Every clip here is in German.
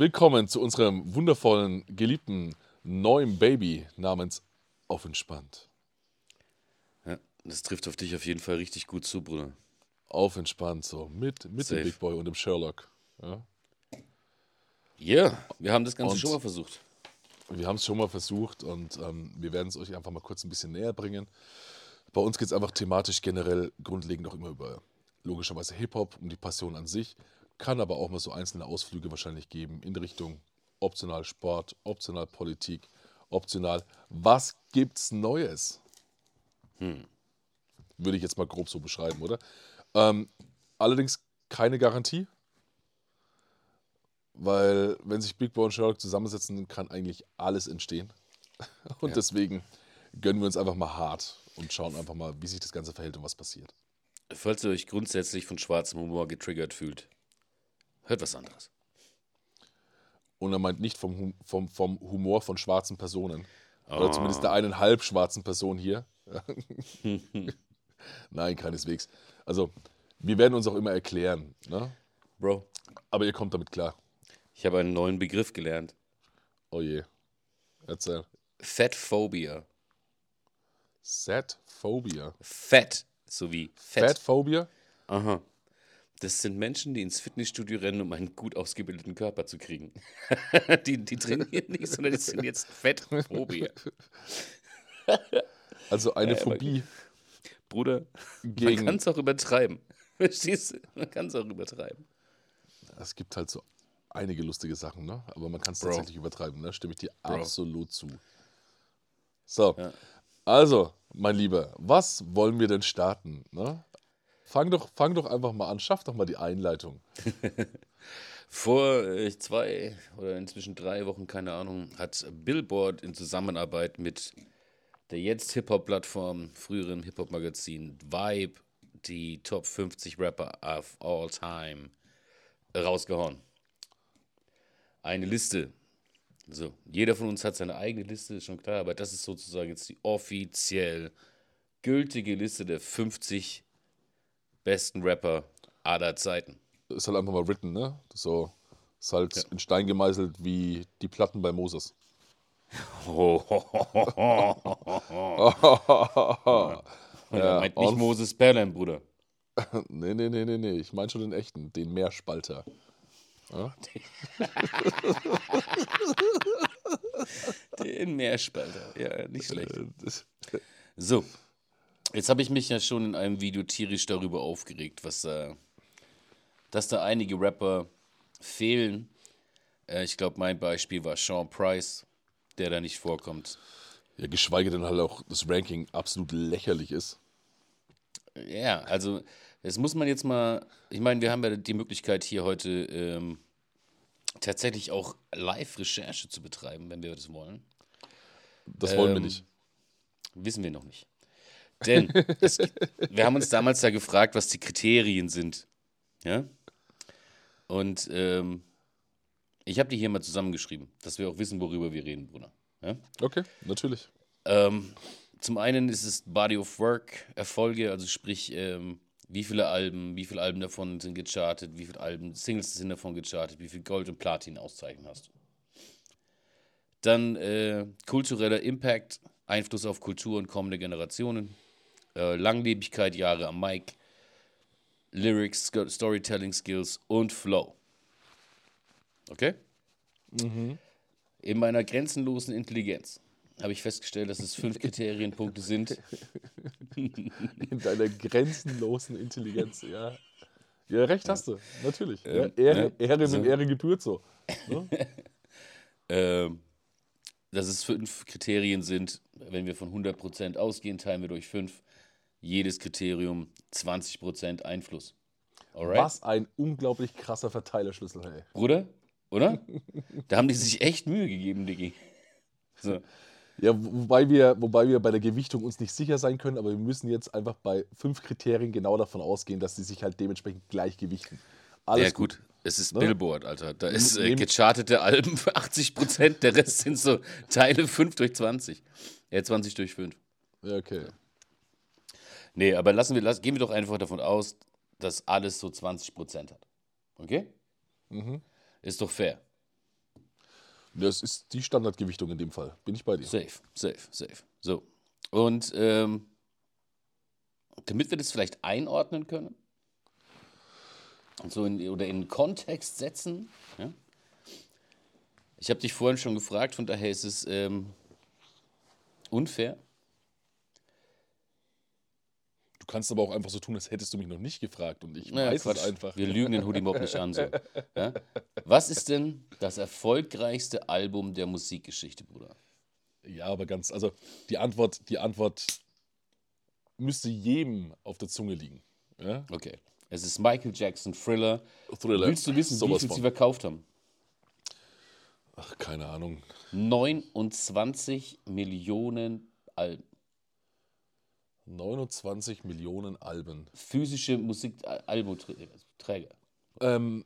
Willkommen zu unserem wundervollen, geliebten neuen Baby namens Auf entspannt. Ja, das trifft auf dich auf jeden Fall richtig gut zu, Bruder. Auf entspannt, so mit, mit dem. Big Boy und dem Sherlock. Ja. Ja, wir haben das Ganze Und- schon mal versucht. Wir haben es schon mal versucht und ähm, wir werden es euch einfach mal kurz ein bisschen näher bringen. Bei uns geht es einfach thematisch generell grundlegend auch immer über logischerweise Hip-Hop, um die Passion an sich. Kann aber auch mal so einzelne Ausflüge wahrscheinlich geben in Richtung optional Sport, optional Politik, optional was gibt's Neues? Würde ich jetzt mal grob so beschreiben, oder? Ähm, allerdings keine Garantie. Weil, wenn sich Big Boy und Sherlock zusammensetzen, kann eigentlich alles entstehen. Und Ja. deswegen gönnen wir uns einfach mal hart und schauen einfach mal, wie sich das Ganze verhält und was passiert. Falls ihr euch grundsätzlich von schwarzem Humor getriggert fühlt, hört was anderes. Und er meint nicht vom, vom, vom Humor von schwarzen Personen. Oder Ah. zumindest der einen halb schwarzen Person hier. Nein, keineswegs. Also, wir werden uns auch immer erklären. Ne? Bro, Aber ihr kommt damit klar. ich habe einen neuen Begriff gelernt. Oh je. Erzähl. Fatphobia. Set Phobia. Fett, sowie. Fat Phobia? Aha. Das sind Menschen, die ins Fitnessstudio rennen, um einen gut ausgebildeten Körper zu kriegen. die, die trainieren nicht, sondern die sind jetzt Fettphobia. Also eine Ja, Phobie. Bruder, man Gegen- kann es auch übertreiben. Verstehst du? Man kann es auch übertreiben. Es gibt halt so einige lustige Sachen, ne? Aber man kann es tatsächlich übertreiben, ne? Stimme ich dir Bro. absolut zu. So, Ja. also, mein Lieber, was wollen wir denn starten? Ne? Fang, doch, fang doch einfach mal an, schaff doch mal die Einleitung. Vor äh, zwei oder inzwischen drei Wochen, keine Ahnung, hat Billboard in Zusammenarbeit mit der jetzt Hip-Hop-Plattform, früheren Hip-Hop-Magazin Vibe, die Top 50 Rapper of all time rausgehauen. Eine Liste. So, jeder von uns hat seine eigene Liste, ist schon klar, aber das ist sozusagen jetzt die offiziell gültige Liste der 50 besten Rapper aller Zeiten. Ist halt einfach mal written, ne? So, ist halt in Stein gemeißelt wie die Platten bei Moses. Ja, Ja, meint nicht Moses Perlen, Bruder. Nee, nee, nee, nee, nee. Ich meine schon den echten, den Meerspalter. Den Meerspalter. Ja, nicht schlecht. Äh, So, jetzt habe ich mich ja schon in einem Video tierisch darüber aufgeregt, was da, dass da einige Rapper fehlen. Äh, ich glaube, mein Beispiel war Sean Price, der da nicht vorkommt. Ja, geschweige denn halt auch das Ranking absolut lächerlich ist. Ja, also das muss man jetzt mal, ich meine, wir haben ja die Möglichkeit hier heute ähm, tatsächlich auch Live-Recherche zu betreiben, wenn wir das wollen. Das wollen wir Ähm, nicht. Wissen wir noch nicht. Denn es, wir haben uns damals da gefragt, was die Kriterien sind. Ja? Und ähm, ich habe die hier mal zusammengeschrieben, dass wir auch wissen, worüber wir reden, Bruder. Ja? Okay, natürlich. Ähm, zum einen ist es Body of Work, Erfolge, also sprich, ähm, wie viele Alben, wie viele Alben davon sind gechartet, wie viele Alben, Singles sind davon gechartet, wie viel Gold- und Platin-Auszeichnungen hast du. Dann äh, kultureller Impact, Einfluss auf Kultur und kommende Generationen, äh, Langlebigkeit, Jahre am Mic, Lyrics, Storytelling Skills und Flow. Okay? In meiner grenzenlosen Intelligenz habe ich festgestellt, dass es fünf Kriterienpunkte sind. In deiner grenzenlosen Intelligenz, ja. Ja, recht hast du, natürlich. Ja, Ähm, Ehre, ja, Ehre so. mit Ehre gebührt so. Ne? ähm, dass es fünf Kriterien sind. Wenn wir von 100% ausgehen, teilen wir durch fünf. Jedes Kriterium 20% Einfluss. Alright? Was ein unglaublich krasser Verteilerschlüssel, hey. Bruder? Oder? da haben die sich echt Mühe gegeben, Diggi. So. Ja, wo- wobei wir, wobei wir bei der Gewichtung uns nicht sicher sein können, aber wir müssen jetzt einfach bei fünf Kriterien genau davon ausgehen, dass sie sich halt dementsprechend gleich gewichten. Alles ja, gut. Es ist Ne? Billboard, Alter. Da ist äh, gechartete Alben für 80%, der Rest sind so Teile 5 durch 20. Ja, 20 durch 5. Ja, okay. Nee, aber lassen wir, lass, gehen wir doch einfach davon aus, dass alles so 20% hat. Okay? Mhm. Ist doch fair. Das ist die Standardgewichtung in dem Fall. Bin ich bei dir. Safe, safe, safe. So. Und ähm, damit wir das vielleicht einordnen können, so in, oder in Kontext setzen, ja? ich habe dich vorhin schon gefragt, von daher ist es ähm, unfair. Du kannst aber auch einfach so tun, als hättest du mich noch nicht gefragt und ich Naja, weiß Quatsch. es einfach. Wir lügen den Hoodie Mob nicht an. So. Ja? Was ist denn das erfolgreichste Album der Musikgeschichte, Bruder? Ja, aber ganz, also die Antwort, die Antwort müsste jedem auf der Zunge liegen. Ja? Okay. Es ist Michael Jackson, Thriller. Thriller. Willst du wissen, wie Sowas viel sie verkauft haben? Ach, keine Ahnung. 29 Millionen Alben. 29 Millionen Alben. Physische Musikalbumträger. Ähm,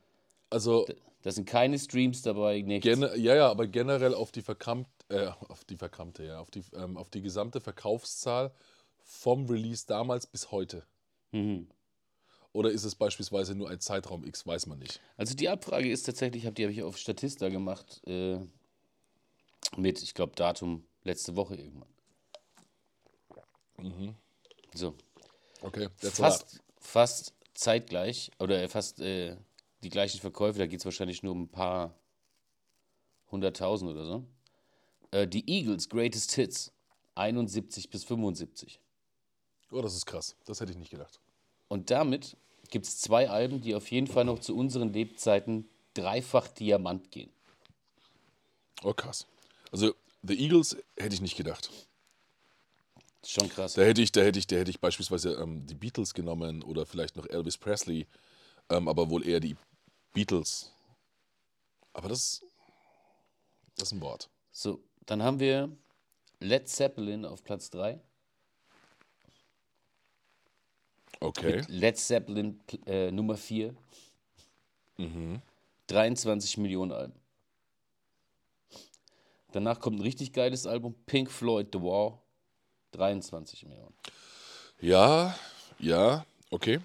also, Da sind keine Streams dabei, nichts. ja, ja, aber generell auf die verkrampte, äh, auf die verkrampte, ja, auf die, ähm, auf die gesamte Verkaufszahl vom Release damals bis heute. Mhm. Oder ist es beispielsweise nur ein Zeitraum X, weiß man nicht. Also die Abfrage ist tatsächlich, hab- die habe ich auf Statista gemacht, äh, mit, ich glaube, Datum letzte Woche irgendwann. So, Okay, that's lot. fast, fast zeitgleich, oder fast äh, die gleichen Verkäufe, da geht es wahrscheinlich nur um ein paar hunderttausend oder so. Äh, die Eagles Greatest Hits, 71 bis 75. Oh, das ist krass. Das hätte ich nicht gedacht. Und damit gibt es zwei Alben, die auf jeden Fall noch zu unseren Lebzeiten dreifach Diamant gehen. Oh, krass. Also, The Eagles hätte ich nicht gedacht. Schon krass. Da hätte ich, da hätte ich, da hätte ich beispielsweise ähm, die Beatles genommen oder vielleicht noch Elvis Presley, ähm, aber wohl eher die Beatles. Aber das, das ist ein Wort. So, dann haben wir Led Zeppelin auf Platz 3. Okay. Led Zeppelin äh, Nummer 4. 23 Millionen Alben. Danach kommt ein richtig geiles Album, Pink Floyd The Wall. 23 Millionen. Ja, ja, okay.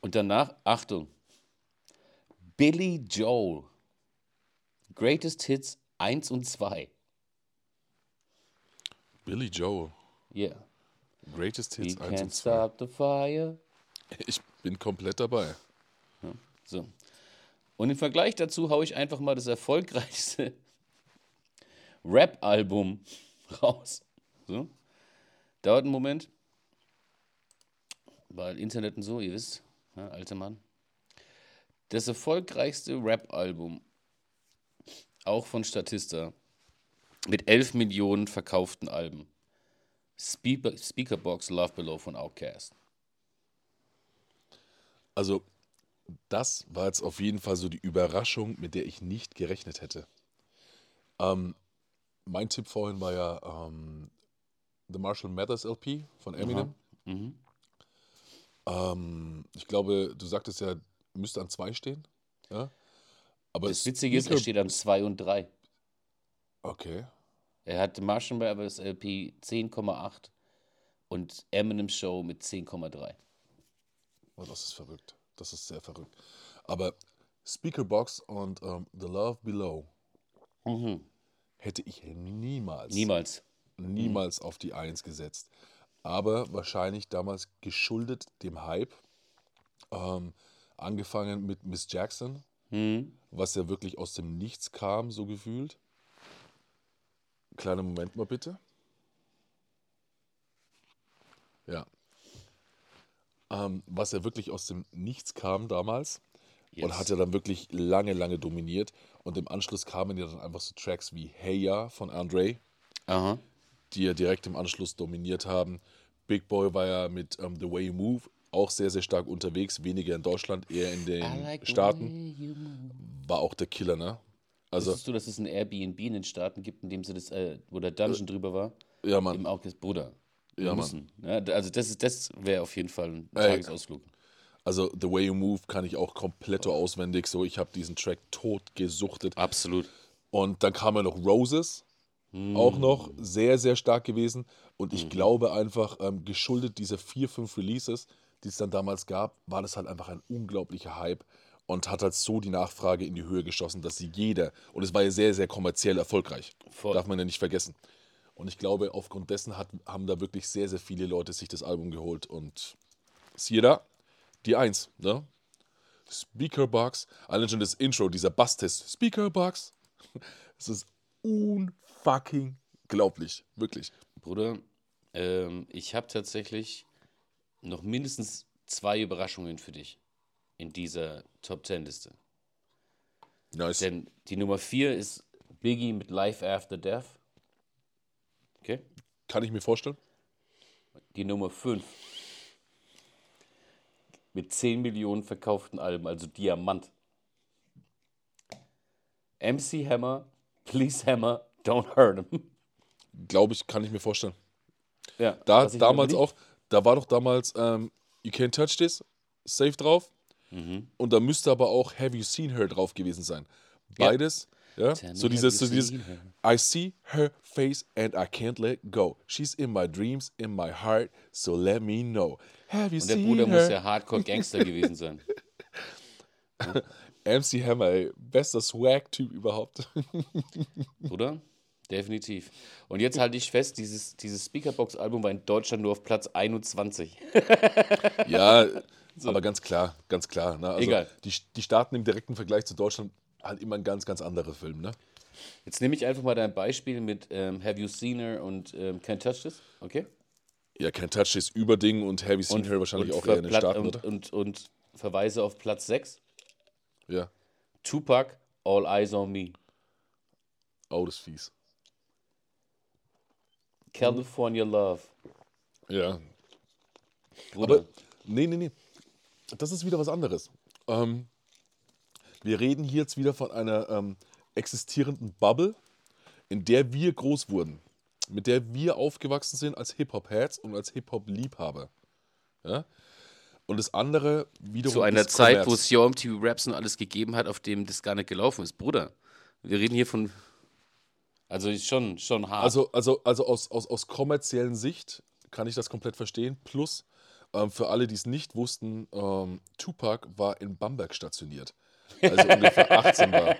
Und danach, Achtung, Billy Joel. Greatest Hits 1 und 2. Billy Joel. Yeah. Greatest We Hits 1 can't und 2. stop the fire. Ich bin komplett dabei. So. Und im Vergleich dazu haue ich einfach mal das erfolgreichste Rap-Album raus. So. Dauert einen Moment. Weil Internet und so, ihr wisst, ja, alter Mann. Das erfolgreichste Rap-Album, auch von Statista, mit 11 Millionen verkauften Alben. Speaker, Speakerbox Love Below von Outkast. Also, das war jetzt auf jeden Fall so die Überraschung, mit der ich nicht gerechnet hätte. Ähm, mein Tipp vorhin war ja ähm, The Marshall Mathers LP von Eminem. Mhm. Ähm, ich glaube, du sagtest ja, müsste an zwei stehen. Ja? Aber Das Witzige ist, er steht an 2 und 3. Okay. Er hat Martian Brothers LP 10,8 und Eminem Show mit 10,3. Oh, das ist verrückt. Das ist sehr verrückt. Aber Speakerbox und ähm, The Love Below hätte ich niemals, Niemals. Niemals auf die Eins gesetzt. Aber wahrscheinlich damals geschuldet dem Hype. Ähm, angefangen mit Miss Jackson, was ja wirklich aus dem Nichts kam, so gefühlt. Kleiner Moment mal bitte. Ja. Ähm, was ja wirklich aus dem Nichts kam damals und Yes. hat ja dann wirklich lange, lange dominiert. Und im Anschluss kamen ja dann einfach so Tracks wie Hey Ya von Andre, Aha. Die ja direkt im Anschluss dominiert haben. Big Boy war ja mit ähm, The Way You Move auch sehr, sehr stark unterwegs, weniger in Deutschland, eher in den Staaten. War auch der Killer, ne? Also, Wusstest du, dass es ein Airbnb in den Staaten gibt, in dem sie das, äh, wo der Dungeon drüber war? ja, Mann. Im August, Bruder. Ja, Mann. müssen. Ja, also das, ist- das wäre auf jeden Fall ein Ey. Tagesausflug. Also, The Way You Move kann ich auch komplett auswendig. So, ich habe diesen Track tot gesuchtet. Absolut. Und dann kam ja noch Roses, auch noch sehr, sehr stark gewesen. Und ich glaube einfach, ähm, geschuldet dieser vier, fünf Releases, die es dann damals gab, war das halt einfach ein unglaublicher Hype. und hat halt so die Nachfrage in die Höhe geschossen, dass sie jeder, und es war ja sehr, sehr kommerziell erfolgreich, Voll. darf man ja nicht vergessen. Und ich glaube, aufgrund dessen hat, haben da wirklich sehr, sehr viele Leute sich das Album geholt und siehe da, die Eins, ne? Speakerbox, allein schon das Intro, dieser Bass-Test, Speakerbox, es ist unfucking glaublich, wirklich. Bruder, ähm, ich habe tatsächlich noch mindestens zwei Überraschungen für dich in dieser Top 10 Liste. Nice. Denn die Nummer 4 ist Biggie mit Life After Death. Okay? Kann ich mir vorstellen? Die Nummer 5 mit 10 Millionen verkauften Alben, also Diamant. MC Hammer, Please Hammer, Don't Hurt Him. Glaube ich, kann ich mir vorstellen. Ja, Da damals auch, da war doch damals ähm, You Can't Touch This, safe drauf. Mhm. Und da müsste aber auch Have You Seen Her drauf gewesen sein. Beides, ja. Me, So dieses, so dieses I see her face and I can't let go. She's in my dreams, in my heart, so let me know. Have you Und der seen Bruder her? muss ja Hardcore-Gangster gewesen sein. MC Hammer, ey, bester Swag-Typ überhaupt. Oder? Definitiv. Und jetzt halte ich fest, dieses, dieses Speakerbox-Album war in Deutschland nur auf Platz 21. ja, aber ganz klar, ganz klar. Ne? Also Egal. Die, die Staaten im direkten Vergleich zu Deutschland halt immer ein ganz, ganz anderer Film, ne? Jetzt nehme ich einfach mal dein Beispiel mit ähm, Have You Seen Her und ähm, Can't Touch This, okay? Ja, Can't Touch This Überding und Have You Seen Her wahrscheinlich auch eher in den Staaten, und, oder? und, und verweise auf Platz 6. Ja. Tupac, All Eyes on Me. Oh, das ist fies. California Love. Ja. Bruder. Aber, nee, nee, nee. Das ist wieder was anderes. Ähm, wir reden hier jetzt wieder von einer ähm, existierenden Bubble, in der wir groß wurden. Mit der wir aufgewachsen sind als Hip-Hop-Heads und als Hip-Hop-Liebhaber. Ja? Und das andere wiederum. Zu einer ist Zeit, wo es Yo MTV Raps und alles gegeben hat, auf dem das gar nicht gelaufen ist. Bruder, wir reden hier von. Also ist schon, schon hart. Also, also, also aus, aus, aus kommerziellen Sicht kann ich das komplett verstehen. Plus, ähm, für alle, die es nicht wussten, ähm, Tupac war in Bamberg stationiert. Also ungefähr 18 war.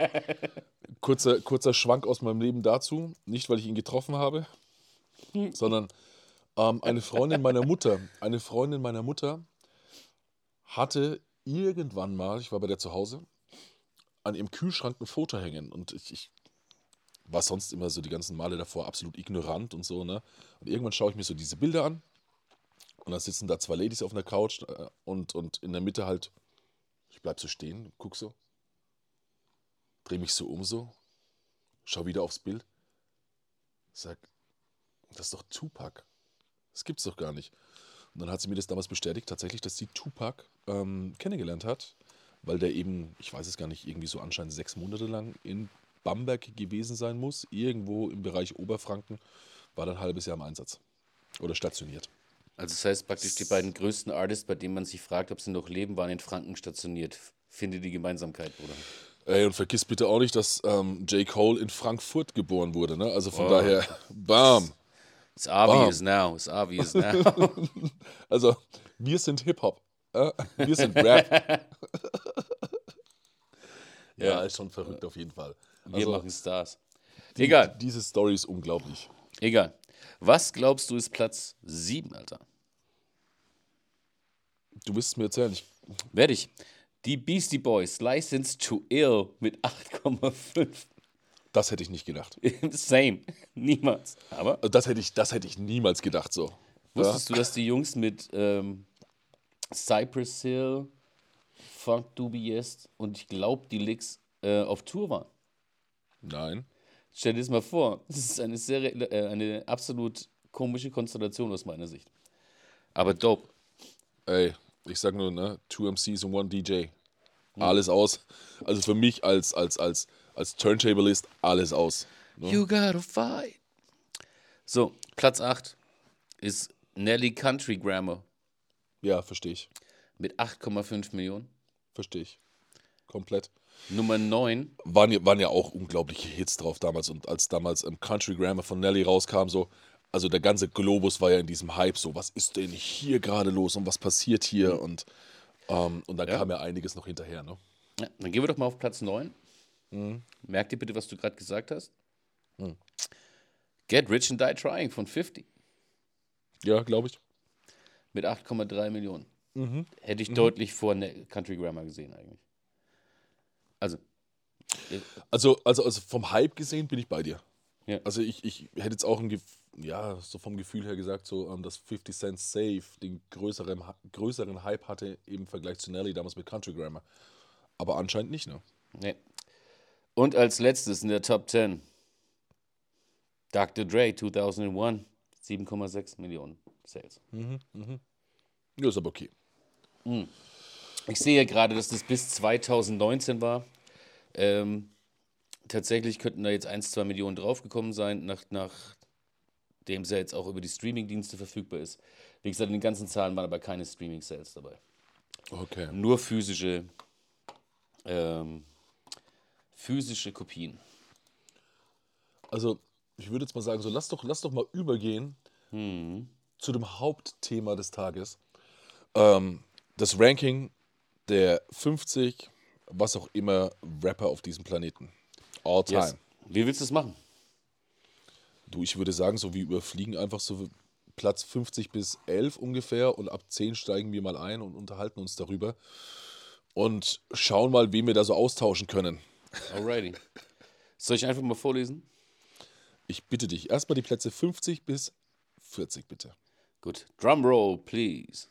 Kurzer, kurzer Schwank aus meinem Leben dazu. Nicht, weil ich ihn getroffen habe, sondern ähm, eine Freundin meiner Mutter, eine Freundin meiner Mutter hatte irgendwann mal, ich war bei der zu Hause, an ihrem Kühlschrank ein Foto hängen. Und ich, ich war sonst immer so die ganzen Male davor absolut ignorant und so, ne? Und irgendwann schaue ich mir so diese Bilder an und dann sitzen da zwei Ladies auf einer Couch äh, und, und in der Mitte halt, ich bleib so stehen, guck so, dreh mich so um so, schau wieder aufs Bild, sag, das ist doch Tupac. Das gibt's doch gar nicht. Und dann hat sie mir das damals bestätigt, tatsächlich, dass sie Tupac ähm, kennengelernt hat, weil der eben, ich weiß es gar nicht, irgendwie so anscheinend sechs Monate lang in Bamberg gewesen sein muss, irgendwo im Bereich Oberfranken, war dann ein halbes Jahr im Einsatz oder stationiert. Also das heißt praktisch, die beiden größten Artists, bei denen man sich fragt, ob sie noch leben, waren in Franken stationiert. Finde die Gemeinsamkeit, Bruder. Ey, und vergiss bitte auch nicht, dass ähm, J. Cole in Frankfurt geboren wurde, ne? Also von Oh. daher, bam. It's obvious now. It's obvious now. Also, wir sind Hip-Hop. Äh? Wir sind Rap. ja, Ja. ist schon verrückt auf jeden Fall. Wir Also, machen Stars. die, Egal, Diese Story ist unglaublich. egal. Was glaubst du ist Platz 7, Alter? Du wirst es mir erzählen. Ich, Werde ich. Die Beastie Boys, License to Ill mit 8,5. Das hätte ich nicht gedacht. Same. Niemals. Aber Also Das hätte ich, das hätte ich niemals gedacht so. wusstest du, dass die Jungs mit ähm, Cypress Hill, Funk Dubiest und ich glaube die Licks äh, auf Tour waren? Nein. Stell dir das mal vor. Das ist eine, sehr, äh, eine absolut komische Konstellation aus meiner Sicht. Aber dope. Ey, ich sag nur, ne? Two MCs und one DJ. Alles aus. Also für mich als, als, als, als Turntablist alles aus. Ne? You gotta fight. So, Platz 8 ist Nelly Country Grammar Ja, verstehe ich. mit 8,5 Millionen. Verstehe ich. Komplett. Nummer 9, Waren ja, waren ja auch unglaubliche Hits drauf damals. Und als damals im Country Grammar von Nelly rauskam, so, also der ganze Globus war ja in diesem Hype so, was ist denn hier gerade los und was passiert hier? Und, ähm, und dann Ja. kam ja einiges noch hinterher, ne? Ja, dann gehen wir doch mal auf Platz 9. Merk dir bitte, was du gerade gesagt hast. Get Rich and Die Trying von 50 Ja, glaube ich. mit 8,3 Millionen. Hätte ich deutlich vor ne Country Grammar gesehen eigentlich. Also, Also, also, also vom Hype gesehen bin ich bei dir. Ja. Also ich, ich hätte jetzt auch ein ja, so vom Gefühl her gesagt, so, ähm, dass 50 Cent Safe den größeren, größeren Hype hatte im Vergleich zu Nelly damals mit Country Grammar. Aber anscheinend nicht, ne? ne. Und als letztes in der Top 10 Dr. Dre 2001, 7,6 Millionen Sales. Ja, ist aber okay. Ich sehe gerade, dass das bis 2019 war. Ähm, tatsächlich könnten da jetzt 1, 2 Millionen draufgekommen sein, nach, nachdem es ja jetzt auch über die Streamingdienste verfügbar ist. Wie gesagt, in den ganzen Zahlen waren aber keine Streaming-Sales dabei. Okay. Nur physische, ähm, physische Kopien. Also, ich würde jetzt mal sagen, so lass doch, lass doch mal übergehen zu dem Hauptthema des Tages. Ähm, das Ranking der 50, was auch immer, Rapper auf diesem Planeten. All time. Yes. Wie willst du es machen? Du, ich würde sagen, so wir überfliegen einfach so Platz 50 bis 11 ungefähr und ab 10 steigen wir mal ein und unterhalten uns darüber und schauen mal, wen wir da so austauschen können. Alrighty. Soll ich einfach mal vorlesen? Ich bitte dich, erstmal die Plätze 50 bis 40, bitte. Gut. Drumroll, please.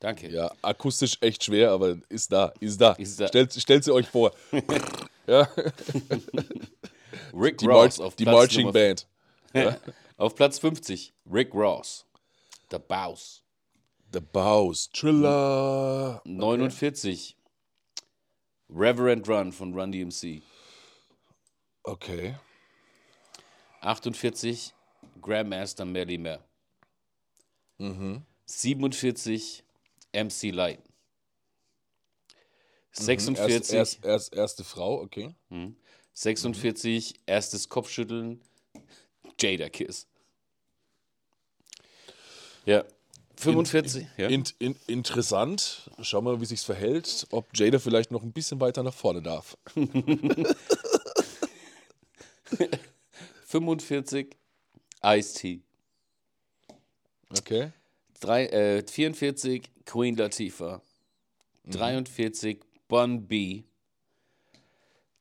Danke. Ja, akustisch echt schwer, aber ist da, ist da. Ist da. Stellt, stellt sie euch vor. ja, Rick die, Ross Mar auf die Platz Marching Nummer Band. Auf Platz 50, Rick Ross. The Bows. The Bows. Triller. 49, Reverend Run von Run DMC. Okay. 48, Grandmaster Melly Mel. Mhm. 47, MC Light. Erst, 46, erst, erst, erste Frau, okay. 46, erstes Kopfschütteln, Jada Kiss. Ja. 45, ja. In, in, interessant. Schauen wir mal, wie sich's verhält. Ob Jada vielleicht noch ein bisschen weiter nach vorne darf. 45, Ice-T. Okay. Drei- äh, 44 Queen Latifah, 43 Bun B,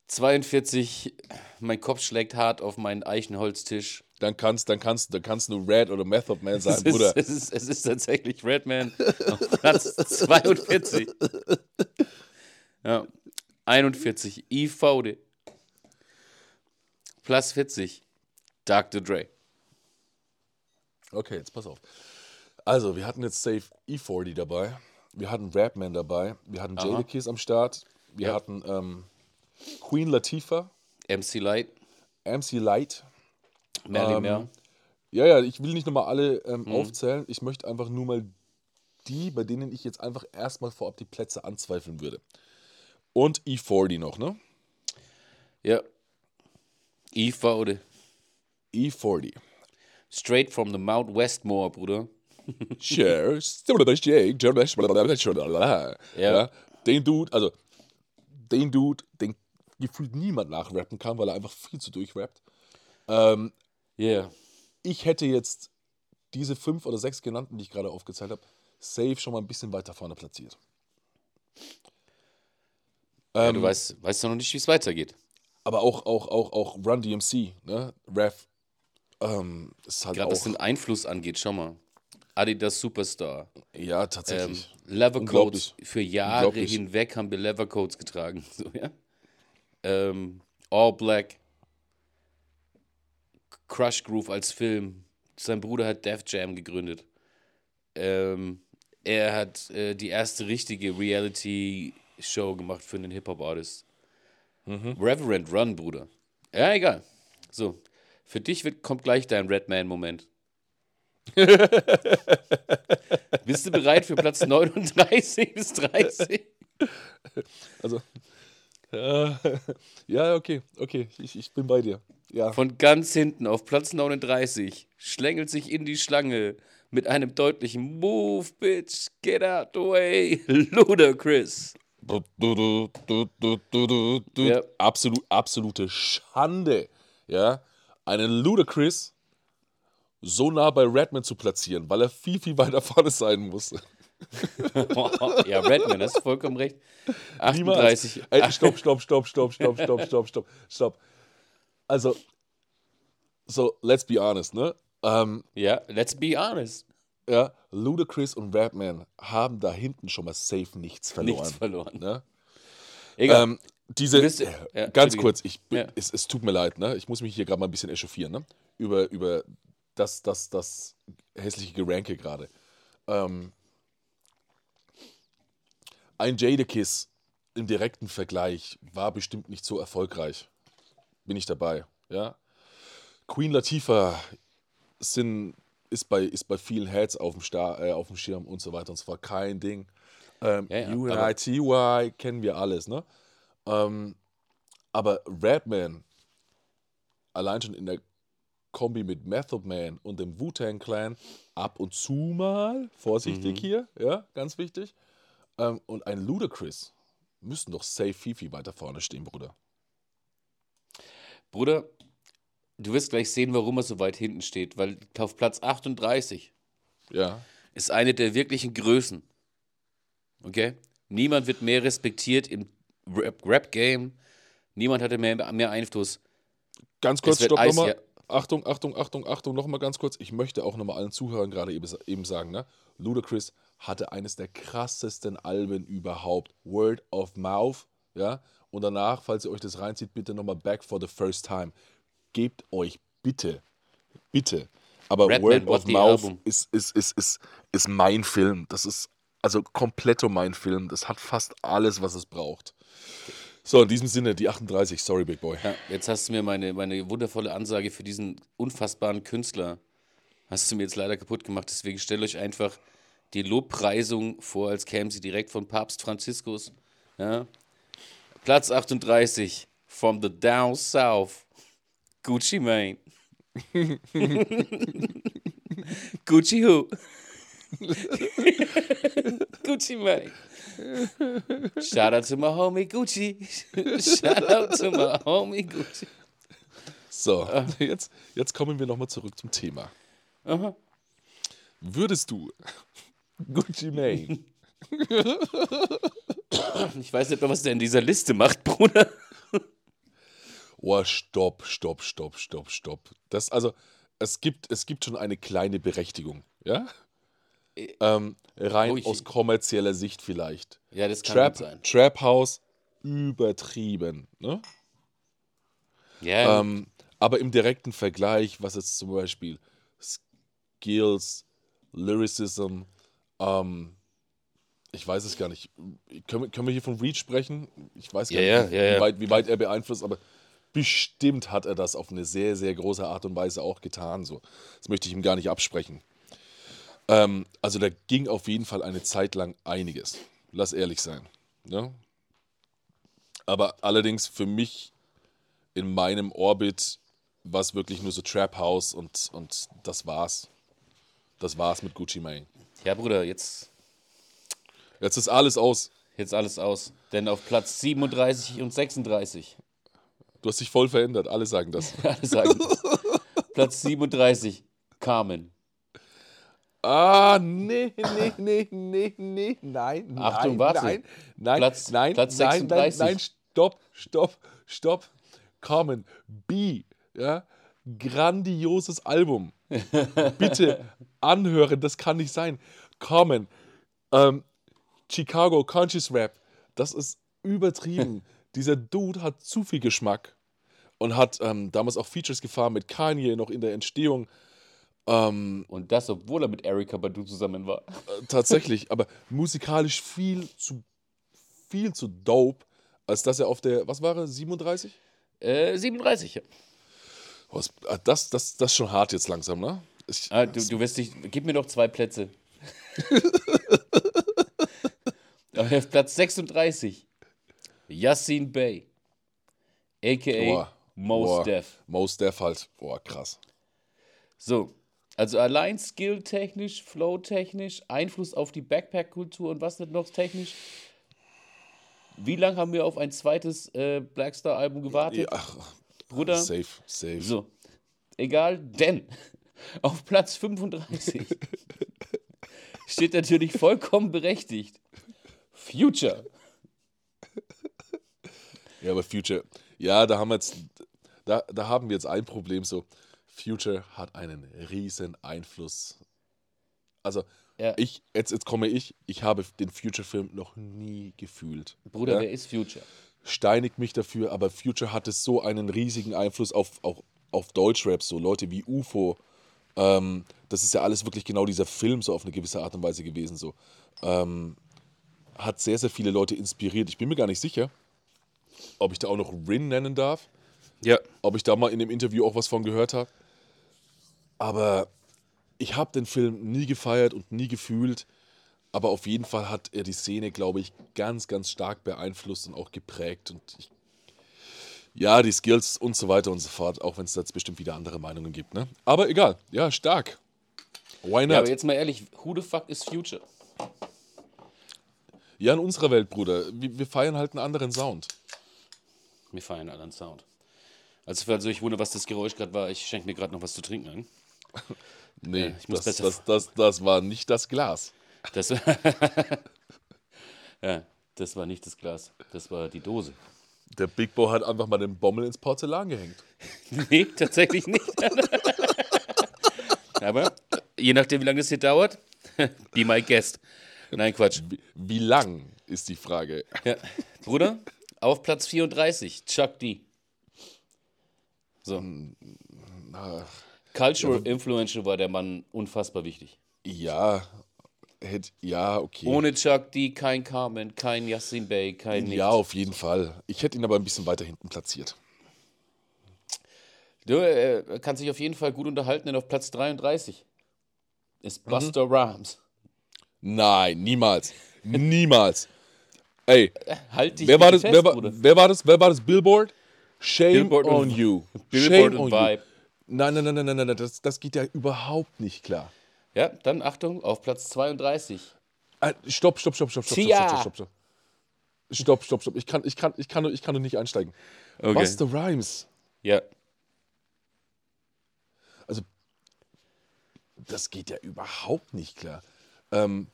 42 mein Kopf schlägt hart auf meinen Eichenholztisch. Dann kannst, dann kannst, dann kannst du Red oder Method Man sein, Es Bruder. ist, es, ist, es ist tatsächlich Redman auf Platz 42. Ja. 41 IV. Platz 40 Dr. Dre. Okay, jetzt pass auf. Also, wir hatten jetzt Safe E40 dabei. Wir hatten Rapman dabei. Wir hatten Jada Kiss am Start. Wir Ja. hatten ähm, Queen Latifah, MC Light, MC Light. Melly Ähm, Mel. Ja, ja, ich will nicht nochmal alle ähm, Mhm. aufzählen. Ich möchte einfach nur mal die, bei denen ich jetzt einfach erstmal vorab die Plätze anzweifeln würde. Und E40 noch, ne? Ja. IV. E40. Straight from the Mount Westmore, Bruder. Share. ja. Den Dude, also den Dude, den gefühlt niemand nachrappen kann, weil er einfach viel zu durchrappt. Ähm, Yeah. ich hätte jetzt diese fünf oder sechs genannten, die ich gerade aufgezählt habe, safe schon mal ein bisschen weiter vorne platziert. Ja, Ähm, du weißt, weißt doch noch nicht, wie es weitergeht. Aber auch, auch, auch, auch Run DMC, ne? Rev. Ähm, ist halt Gerade was den Einfluss angeht, schau mal. Adidas Superstar. ja, Ähm, tatsächlich. Leathercoats. Unglaublich. Für Jahre hinweg haben wir Leathercoats getragen. So, ja? ähm, All Black. Crush Groove als Film. Sein Bruder hat Def Jam gegründet. Ähm, er hat äh, die erste richtige Reality-Show gemacht für einen Hip-Hop-Artist. Reverend Run, Bruder. Ja, egal. So. Für dich wird, kommt gleich dein Redman-Moment. Bist du bereit für Platz 39 bis 30? Also. Äh, ja, okay, okay, ich, ich bin bei dir. Ja. Von ganz hinten auf Platz 39 schlängelt sich in die Schlange mit einem deutlichen Move, Bitch, get out the way, Ludacris. Du, du, du, du, du, du, du, du. Ja. Absolut, absolute Schande, ja, einen Ludacris so nah bei Redman zu platzieren, weil er viel, viel weiter vorne sein musste. ja, Redman, hast du vollkommen recht. Niemals. 38. Ey, stopp, stopp, stopp, stopp, stopp, stopp, stopp, stopp, stopp. Also, so, let's be honest, ne? Ähm, Ja, let's be honest. ja, Ludacris und Redman haben da hinten schon mal safe nichts verloren. Nichts verloren. Ne? Egal. Ähm, diese, bist- äh, ja, ganz kurz, ich, Ja. es, es tut mir leid, ne? ich muss mich hier gerade mal ein bisschen echauffieren, ne? über, über das, das, das hässliche Geranke gerade. Ähm, ein Jadakiss im direkten Vergleich war bestimmt nicht so erfolgreich. Bin ich dabei, ja. Queen Latifah sind, ist, bei, ist bei vielen Heads auf dem, Star, äh, auf dem Schirm und so weiter und so fort. Kein Ding. Ähm, Ja, ja, UNITY kennen wir alles, ne? Ähm, aber Redman, allein schon in der Kombi mit Method Man und dem Wu-Tang Clan, ab und zu mal, vorsichtig Mhm. hier, ja, ganz wichtig. Ähm, und ein Ludacris müssen doch safe Fifi weiter vorne stehen, Bruder. Bruder, du wirst gleich sehen, warum er so weit hinten steht, weil auf Platz 38 Ja. ist eine der wirklichen Größen. Okay? Niemand wird mehr respektiert im Rap- Rap-Game. Niemand hatte mehr, mehr Einfluss. Ganz kurz, stopp Eis- nochmal. ja. Achtung, Achtung, Achtung, Achtung, nochmal ganz kurz. Ich möchte auch nochmal allen Zuhörern gerade eben, eben sagen, ne? Ludacris hatte eines der krassesten Alben überhaupt. Word of Mouth, ja? Und danach, falls ihr euch das reinzieht, bitte nochmal Back for the First Time. Gebt euch bitte, bitte. Aber Redman, Word what of Mouth ist, ist, ist, ist, ist mein Film. Das ist also komplett mein Film. Das hat fast alles, was es braucht. So, in diesem Sinne, die 38. Sorry, Big Boy. Ja, jetzt hast du mir meine, meine wundervolle Ansage für diesen unfassbaren Künstler, hast du mir jetzt leider kaputt gemacht. Deswegen stellt euch einfach die Lobpreisung vor, als kämen sie direkt von Papst Franziskus. Ja? Platz 38, from the down south, Gucci Mane. Gucci who? Gucci Mane. Shout out to my homie Gucci. Shout out to my homie Gucci. So, jetzt, jetzt kommen wir nochmal zurück zum Thema. Aha. Würdest du Gucci Mane Ich weiß nicht mehr, was der in dieser Liste macht, Bruder. Oh, stopp, stopp, stopp, stopp, stopp. Das, also, es gibt, es gibt schon eine kleine Berechtigung, ja? Ähm, rein Ui. aus kommerzieller Sicht vielleicht. Ja, das kann Trap, sein. Trap House übertrieben, ne? Ja, Ähm, aber im direkten Vergleich, was jetzt zum Beispiel Skills, Lyricism, ähm, ich weiß es gar nicht. Können, wir- können wir hier von Reach sprechen? Ich weiß gar Ja, nicht, ja, ja, wie. Weit, wie weit er beeinflusst, aber bestimmt hat er das auf eine sehr, sehr große Art und Weise auch getan. So. Das möchte ich ihm gar nicht absprechen. Ähm, also da ging auf jeden Fall eine Zeit lang einiges. Lass ehrlich sein. Ne? Aber allerdings für mich in meinem Orbit war es wirklich nur so Trap House und, und das war's. Das war's mit Gucci Mane. Ja, Bruder, jetzt, Jetzt ist alles aus. jetzt alles aus. Denn auf Platz 37 und 36, Du hast dich voll verändert. Alle sagen das. alle sagen das. Platz 37, Carmen. Ah, nee, nee, nee, nee, nee, nein, Achtung, nein, warte. nein, nein, Platz- nein, Platz nein, nein, 36. nein, stopp, stopp, stopp. Carmen, B, ja, grandioses Album. Bitte anhören, das kann nicht sein. Carmen, ähm, Chicago Conscious Rap, das ist übertrieben. Dieser Dude hat zu viel Geschmack und hat ähm, damals auch Features gefahren mit Kanye noch in der Entstehung. Ähm, Und das, obwohl er mit Erika Badu zusammen war. äh, tatsächlich, aber musikalisch viel zu viel zu dope, als dass er auf der, was war er, 37? Äh, 37. ja. Ah, das, das, das ist schon hart jetzt langsam, ne? Ich, Ah, du, du wirst dich. Gib mir noch zwei Plätze. Auf Platz 36. Yassin Bey. A.k.a. Boah, Mos boah, Def. Mos Def halt, boah, krass. So. Also allein skill-technisch, flow-technisch, Einfluss auf die Backpack-Kultur und was nicht noch technisch. Wie lange haben wir auf ein zweites äh, Blackstar-Album gewartet? Ach, Bruder? safe, safe. So. Egal, denn auf Platz 35 steht natürlich vollkommen berechtigt Future. Ja, aber Future, ja, da haben wir jetzt, da, da haben wir jetzt ein Problem so. Future hat einen riesen Einfluss. Also, Ja. ich, jetzt, jetzt komme ich, ich habe den Future-Film noch nie gefühlt. Bruder, ja? wer ist Future? Steinigt mich dafür, aber Future hatte so einen riesigen Einfluss auf, auch auf Deutschrap, so Leute wie UFO. Ähm, das ist ja alles wirklich genau dieser Film so auf eine gewisse Art und Weise gewesen. So. Ähm, hat sehr, sehr viele Leute inspiriert. Ich bin mir gar nicht sicher, ob ich da auch noch Rin nennen darf Ja. ob ich da mal in dem Interview auch was von gehört habe. Aber ich habe den Film nie gefeiert und nie gefühlt. Aber auf jeden Fall hat er die Szene, glaube ich, ganz, ganz stark beeinflusst und auch geprägt. Und ich, ja, die Skills und so weiter und so fort, auch wenn es da jetzt bestimmt wieder andere Meinungen gibt. Ne? Aber egal, ja, stark. Why not? Ja, aber jetzt mal ehrlich, who the fuck is Future? ja, in unserer Welt, Bruder, wir, wir feiern halt einen anderen Sound. Wir feiern einen anderen Sound. Also, falls ihr euch wundert, was das Geräusch gerade war, ich schenke mir gerade noch was zu trinken ein. Nee, ich muss das, besser- das, das, das war nicht das Glas. Das, ja, das war nicht das Glas, das war die Dose. Der Big Bo hat einfach mal den Bommel ins Porzellan gehängt. Nee, tatsächlich nicht. Aber je nachdem, wie lange das hier dauert, be my guest. Nein, Quatsch. Wie, wie lang ist die Frage? Ja. Bruder, auf Platz 34, Chuck D. So. Cultural Influential war der Mann unfassbar wichtig. Ja, hätt, ja, okay. Ohne Chuck D kein Carmen, kein Yassin Bey, kein nichts. ja, auf jeden Fall. Ich hätte ihn aber ein bisschen weiter hinten platziert. Du äh, kannst dich auf jeden Fall gut unterhalten, denn auf Platz 33 ist Mhm. Buster Rhymes. Nein, niemals. niemals. Ey, Halt dich wer war, das, fest, wer, war, wer war das? Wer war das? Billboard? Shame Billboard on you. Billboard Shame und on Vibe. you. Nein, nein, nein, nein, nein, nein, nein. Das, das geht ja überhaupt nicht klar. Ja, dann Achtung, auf Platz 32. Äh, Stopp, stopp, stopp, stopp, stopp, Tia. stopp, stopp, stopp, stopp. Stopp, stopp, stopp. Ich kann, ich kann, ich kann, ich kann nur nicht einsteigen. Okay. Buster Rhymes. Ja, Also, das geht ja überhaupt nicht klar. Ähm,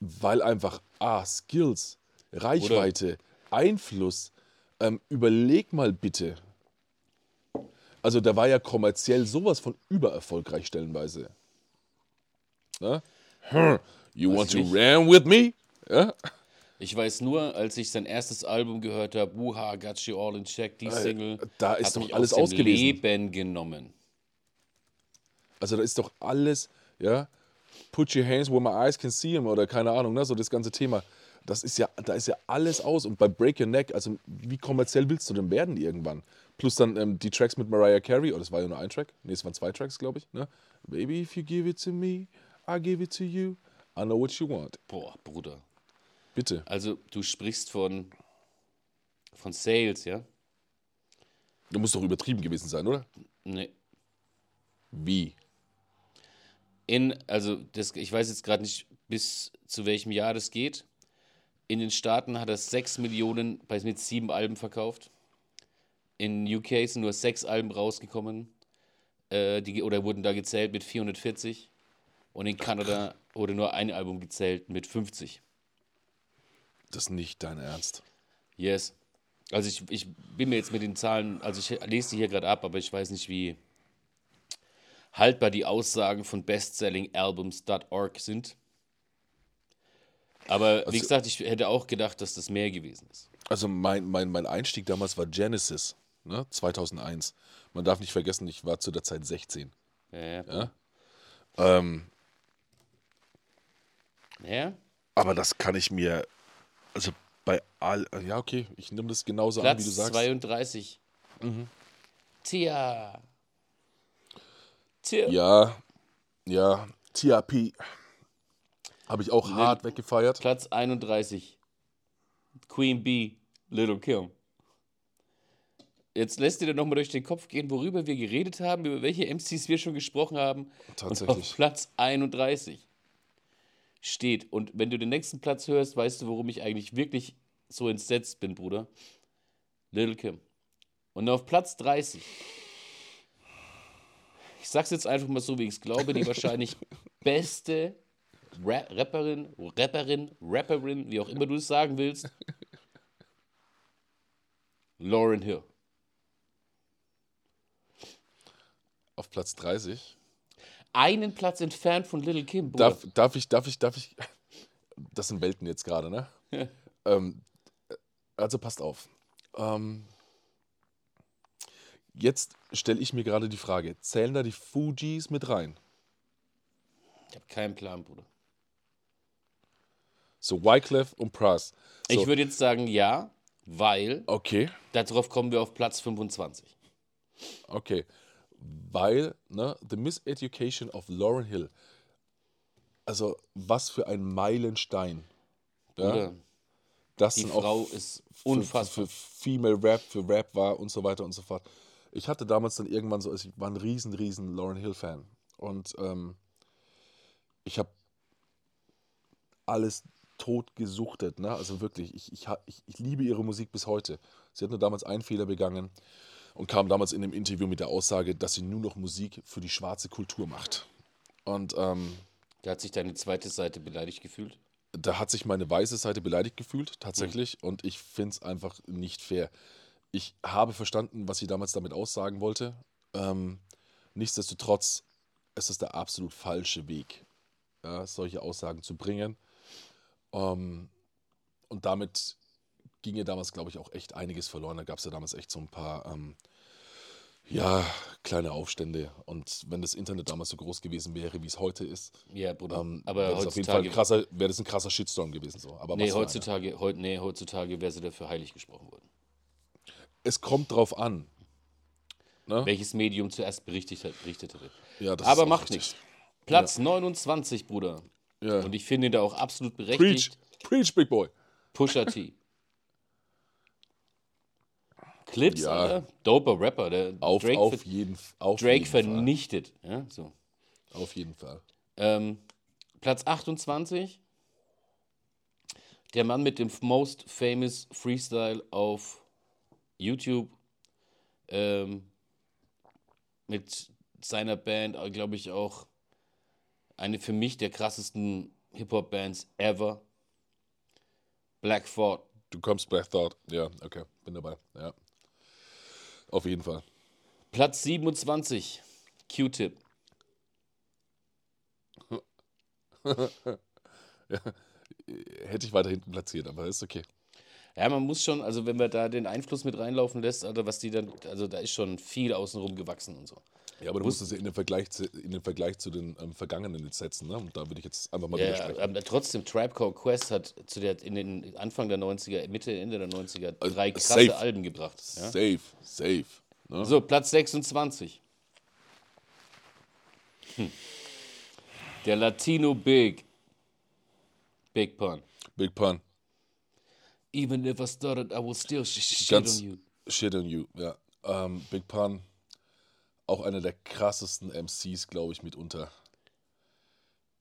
weil einfach A, Skills, Reichweite, Einfluss, ähm, überleg mal bitte. Also, der war ja kommerziell sowas von übererfolgreich stellenweise. Hm, You Weiß want ich to ram with me? Ja? ich weiß nur, als ich sein erstes Album gehört habe, Wuha, Got You All in Check, die Single, da ist hat doch mich alles aus dem. Leben genommen. Also da ist doch alles, ja, put your hands where my eyes can see them oder keine Ahnung, ne, so das ganze Thema. Das ist ja, da ist ja alles aus. Und bei Break Your Neck, also wie kommerziell willst du denn werden irgendwann? Plus dann ähm, die Tracks mit Mariah Carey, oh, das war ja nur ein Track. Nee, es waren zwei Tracks, glaube ich. Ne? Baby, if you give it to me, I give it to you. I know what you want. Boah, Bruder. Bitte. Also, du sprichst von, von Sales, ja? Du musst doch übertrieben gewesen sein, oder? Nee. Wie? In, also, das, ich weiß jetzt gerade nicht, bis zu welchem Jahr das geht. In den Staaten hat er 6 Millionen bei mit sieben Alben verkauft. In UK sind nur sechs Alben rausgekommen. Äh, die, oder wurden da gezählt mit 440. Und in Kanada wurde nur ein Album gezählt mit 50. Das ist nicht dein Ernst. Yes. Also ich, ich bin mir jetzt mit den Zahlen, also ich lese die hier gerade ab, aber ich weiß nicht, wie haltbar die Aussagen von bestsellingalbums.org sind. Aber wie Also- gesagt, ich hätte auch gedacht, dass das mehr gewesen ist. Also mein, mein, mein Einstieg damals war Genesis, ne? 2001. Man darf nicht vergessen, ich war zu der Zeit 16. Ja, ja. Ja? Ähm, ja? aber das kann ich mir, also bei all, ja okay, ich nehme das genauso an, wie Platz du sagst. 32. Tia. Tia. Ja, ja, TRP habe ich auch hart weggefeiert. Platz 31. Queen Bee, Little Kim. Jetzt lässt dir dann nochmal durch den Kopf gehen, worüber wir geredet haben, über welche MCs wir schon gesprochen haben. Und Tatsächlich. auf Platz 31 steht. Und wenn du den nächsten Platz hörst, weißt du, worum ich eigentlich wirklich so entsetzt bin, Bruder. Little Kim. Und auf Platz 30. Ich sag's jetzt einfach mal so, wie ich es glaube, die wahrscheinlich beste Ra Rapperin, Rapperin, Rapperin, wie auch immer du es sagen willst. Lauren Hill. Auf Platz 30. Einen Platz entfernt von Little Kim, Bruder. Darf, darf ich, darf ich, darf ich. Das sind Welten jetzt gerade, ne? ähm, also passt auf. Ähm, jetzt stelle ich mir gerade die Frage: Zählen da die Fujis mit rein? Ich habe keinen Plan, Bruder. So Wyclef und Pras. So, Ich würde jetzt sagen ja, weil okay, darauf kommen wir auf Platz 25. okay. Weil, ne, The Miseducation of Lauren Hill. Also, was für ein Meilenstein. Ja? Bruder, Das die Frau auch ist für, unfassbar. für Female Rap, für Rap war und so weiter und so fort. Ich hatte damals dann irgendwann so, ich war ein riesen, riesen Lauren Hill Fan. Und ähm, ich habe alles tot gesuchtet, ne? Also wirklich, ich, ich, ich liebe ihre Musik bis heute. Sie hat nur damals einen Fehler begangen und kam damals in dem Interview mit der Aussage, dass sie nur noch Musik für die schwarze Kultur macht. Und ähm, Da hat sich deine zweite Seite beleidigt gefühlt. da hat sich meine weiße Seite beleidigt gefühlt, tatsächlich. Und ich finde es einfach nicht fair. Ich habe verstanden, was sie damals damit aussagen wollte. Ähm, nichtsdestotrotz, es ist der absolut falsche Weg, ja, solche Aussagen zu bringen. Ähm, und damit ging ihr damals, glaube ich, auch echt einiges verloren. Da gab es ja damals echt so ein paar, ähm, ja, kleine Aufstände. Und wenn das Internet damals so groß gewesen wäre, wie es heute ist, Ja, Bruder. ähm, aber wäre das auf jeden Fall ein heutzutage, krasser, wäre das ein krasser Shitstorm gewesen. So. Aber nee, heutzutage, heut, nee, heutzutage wäre sie dafür heilig gesprochen worden. Es kommt drauf an. Ne? Welches Medium zuerst berichtet, berichtet hätte. Ja, Aber macht richtig. nichts. Platz 29, Bruder. Ja. Und ich finde ihn da auch absolut Preach, berechtigt. preach, Big Boy. Pusha T. Clips, Ja. Alter. Doper Rapper. Der Auf, Drake, auf, jeden, auf Drake jeden Fall. vernichtet. Ja, so. Auf jeden Fall. Ähm, Platz 28. Der Mann mit dem most famous Freestyle auf YouTube. Ähm, mit seiner Band, glaube ich, auch eine für mich der krassesten Hip-Hop-Bands ever. Black Thought. Du kommst Black Thought. Ja, okay, bin dabei. Ja. Auf jeden Fall. Platz 27. Q-Tip. Hätte ich weiter hinten platziert, aber ist okay. Ja, man muss schon, also wenn man da den Einfluss mit reinlaufen lässt, Alter, was die dann, also da ist schon viel außenrum gewachsen und so. Ja, aber du musst es ja in den Vergleich zu, in den, Vergleich zu den ähm, Vergangenen jetzt setzen. Ne? Und da würde ich jetzt einfach mal Ja, widersprechen. aber trotzdem, Tribe Called Quest hat zu der, in den Anfang der 90er, Mitte, Ende der 90er drei krasse safe. Alben gebracht. Ja? Safe, safe. Ne? So, Platz 26. Hm. Der Latino Big. Big Pun. Big Pun. Even if I started, I will still sh shit Ganz on you. shit on you, ja. Ähm, Big Pun, auch einer der krassesten MCs, glaube ich, mitunter,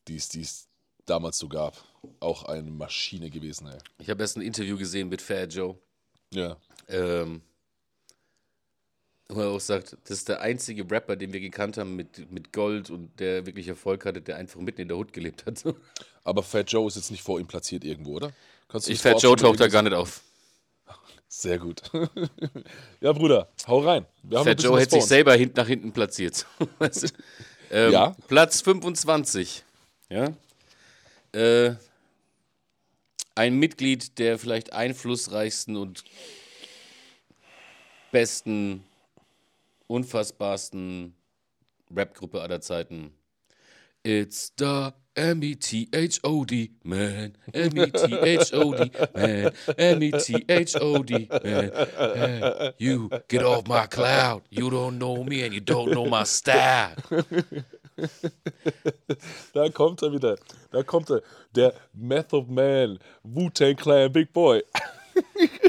die es damals so gab. Auch eine Maschine gewesen, ey. Ich habe erst ein Interview gesehen mit Fat Joe. Ja. Ähm, wo er auch sagt, das ist der einzige Rapper, den wir gekannt haben mit, mit Gold und der wirklich Erfolg hatte, der einfach mitten in der Hut gelebt hat. Aber Fat Joe ist jetzt nicht vor ihm platziert irgendwo, oder? Kannst du Ich, Fat Joe taucht da gar nicht auf. Sehr gut. ja, Bruder, hau rein. Wir Fat Joe hätte sich selber hint, nach hinten platziert. Ähm, Ja. Platz 25. Ja. Äh, ein Mitglied der vielleicht einflussreichsten und besten, unfassbarsten Rapgruppe aller Zeiten. It's the M-E-T-H-O-D, man. M-E-T-H-O-D, man. M-E-T-H-O-D, man. Hey, You get off my cloud. You don't know me and you don't know my style. Da kommt er wieder. Da kommt er. Der Method Man, Wu-Tang Clan, Big Boy.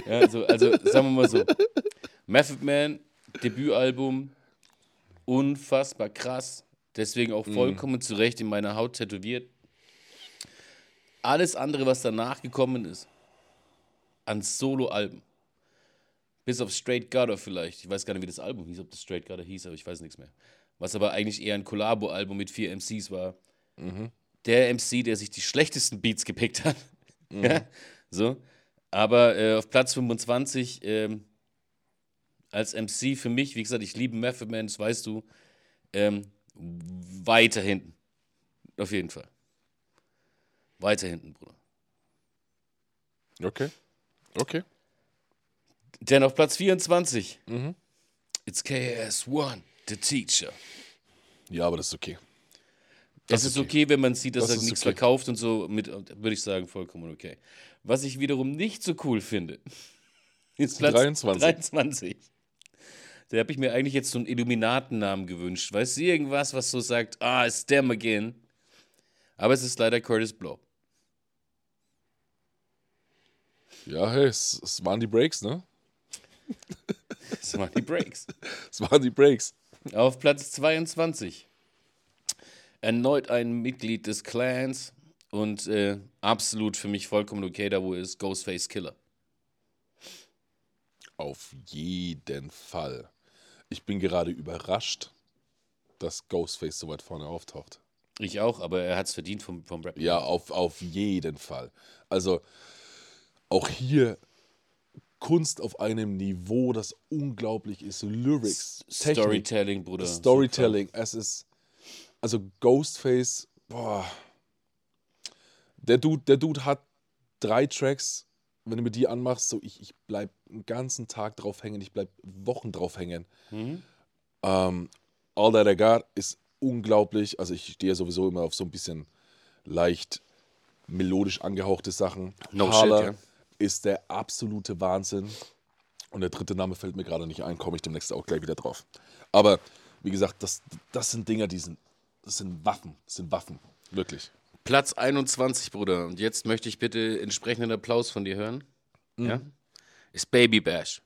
Ja, also, also sagen wir mal so. Method Man, Debütalbum, unfassbar krass. Deswegen auch vollkommen zu Recht in meiner Haut tätowiert. Alles andere, was danach gekommen ist, an Solo-Alben. Bis auf Straight Gutter vielleicht. Ich weiß gar nicht, wie das Album hieß, ob das Straight Gutter hieß, aber ich weiß nichts mehr. Was aber eigentlich eher ein Collabo-Album mit vier MCs war. Der MC, der sich die schlechtesten Beats gepickt hat. Ja, so. Aber äh, auf Platz 25 ähm, als MC für mich, wie gesagt, ich liebe Method Man, das weißt du, ähm, weiter hinten. Auf jeden Fall. Weiter hinten, Bruder. Okay. Okay. Denn auf Platz 24, it's KS1, the teacher. Ja, aber das ist okay. Es ist okay, wenn man sieht, dass Das er nichts okay. verkauft und so, mit, würde ich sagen, vollkommen okay. Was ich wiederum nicht so cool finde, ist Platz 23. 23. Da habe ich mir eigentlich jetzt so einen Illuminatennamen gewünscht. Weißt du, irgendwas, was so sagt, ah, it's them again. Aber es ist leider Curtis Blow. Ja, hey, es, es waren die Breaks, ne? Das waren die Breaks. Es waren die Breaks. Auf Platz 22. Erneut ein Mitglied des Clans und äh, absolut für mich vollkommen okay, da wo ist Ghostface Killer. Auf jeden Fall. Ich bin gerade überrascht, dass Ghostface so weit vorne auftaucht. Ich auch, aber er hat es verdient vom, vom Rap. Ja, auf, auf jeden Fall. Also auch hier Kunst auf einem Niveau, das unglaublich ist. Lyrics, Technik, Storytelling, Bruder. Storytelling. Es ist, also Ghostface, boah. Der Dude, der Dude hat drei Tracks, wenn du mir die anmachst, so ich, ich bleib einen ganzen Tag drauf hängen, ich bleib Wochen drauf hängen. Mhm. Ähm, All That I Got ist unglaublich. Also ich stehe sowieso immer auf so ein bisschen leicht melodisch angehauchte Sachen. No Parler shit, ja. ist der absolute Wahnsinn. Und der dritte Name fällt mir gerade nicht ein, komme ich demnächst auch gleich wieder drauf. Aber wie gesagt, das, das sind Dinger, die sind, das sind Waffen, das sind Waffen, wirklich. Platz 21, Bruder. Und jetzt möchte ich bitte entsprechenden Applaus von dir hören. Mhm. Ja? Ist Baby Bash.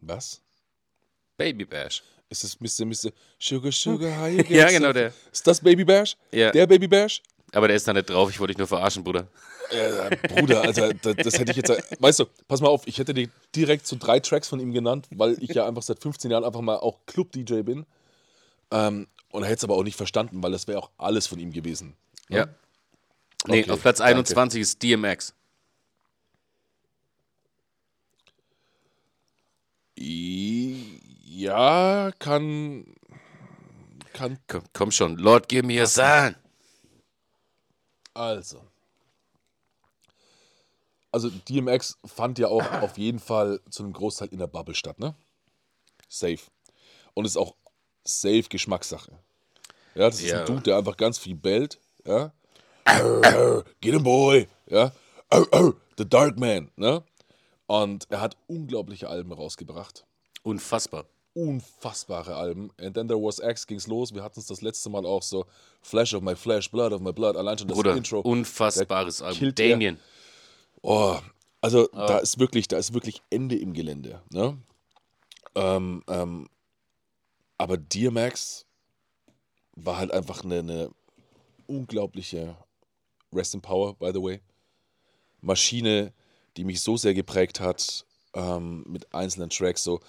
Was? Baby Bash. Ist das Mr. Mr. Sugar Sugar you get Ja, genau der. Ist das Baby Bash? Ja. Der Baby Bash? Aber der ist da nicht drauf, ich wollte dich nur verarschen, Bruder. Äh, Bruder, Alter, das, das hätte ich jetzt. Weißt du, pass mal auf, ich hätte dir direkt so drei Tracks von ihm genannt, weil ich ja einfach seit 15 Jahren einfach mal auch Club-DJ bin. Ähm, und er hätte es aber auch nicht verstanden, weil das wäre auch alles von ihm gewesen. Ja. Nee, Okay, auf Platz danke. 21 ist DMX. Ja, kann. Kann. Komm, komm schon, Lord, give me a sign. Also. Also, DMX fand ja auch auf jeden Fall zu einem Großteil in der Bubble statt, ne? Safe. Und ist auch safe Geschmackssache. Ja, das ist Ja. ein Dude, der einfach ganz viel bellt, ja. Get him, boy, ja. The Dark Man, ne? Und er hat unglaubliche Alben rausgebracht. Unfassbar. Unfassbare Alben. And then there was X, ging's los. Wir hatten es das letzte Mal auch so. Flesh of my flesh, blood of my blood. Allein schon das Bruder, Intro. unfassbares Album. killt er. Damien. Oh, also da ist wirklich, da ist wirklich Ende im Gelände. Ne? Ähm, ähm, aber DMX war halt einfach eine, eine unglaubliche Rest in Power, by the way. Maschine, die mich so sehr geprägt hat ähm, mit einzelnen Tracks, so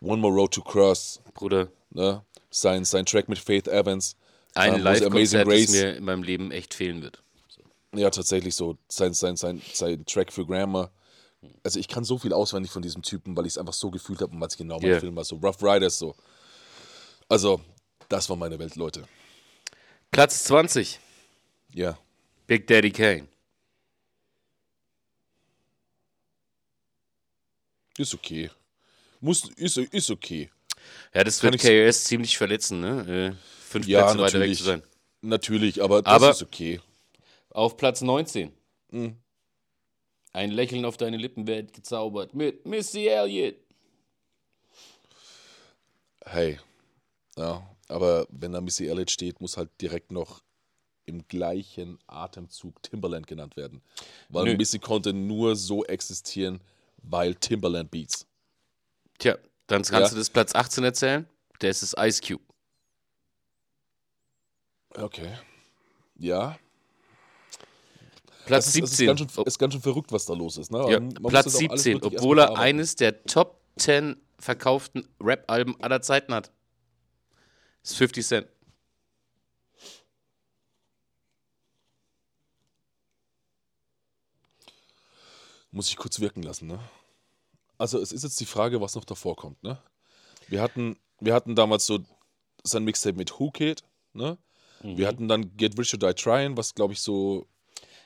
One More Road to Cross, Bruder, ne? sein, sein Track mit Faith Evans, ein ähm, Live-Konzert, das mir in meinem Leben echt fehlen wird. Ja, tatsächlich so. Sein, sein, sein, sein Track für Grammar. Also ich kann so viel auswendig von diesem Typen, weil ich es einfach so gefühlt habe und weil es genau mein Ja. Film war. So Rough Riders, so. Also, das war meine Welt, Leute. Platz 20, Ja. Big Daddy Kane. Ist okay. Muss, ist, ist okay. Ja, das Kann wird KRS ziemlich verletzen, ne? Äh, fünf Ja, Plätze weiter weg natürlich. zu sein. Natürlich, aber das Aber- ist okay. Auf Platz 19. Mhm. Ein Lächeln auf deine Lippen wird gezaubert mit Missy Elliott. Hey. Ja, aber wenn da Missy Elliott steht, muss halt direkt noch im gleichen Atemzug Timberland genannt werden. Weil Nö. Missy konnte nur so existieren, weil Timberland Beats. Tja, dann kannst Ja. du das Platz 18 erzählen. Der ist das Ice Cube. Okay. Ja. Platz ist, es 17. ist, ganz schön, ist ganz schön verrückt, was da los ist. Ne? Ja, Platz das auch alles 17, wirklich obwohl er eines der Top 10 verkauften Rap-Alben aller Zeiten hat. Das ist 50 Cent. Muss ich kurz wirken lassen, ne? Also es ist jetzt die Frage, was noch davor kommt, ne? Wir hatten, wir hatten damals so sein Mixtape mit Who Kid, ne? Mhm. Wir hatten dann Get Rich or Die Trying, was glaube ich so,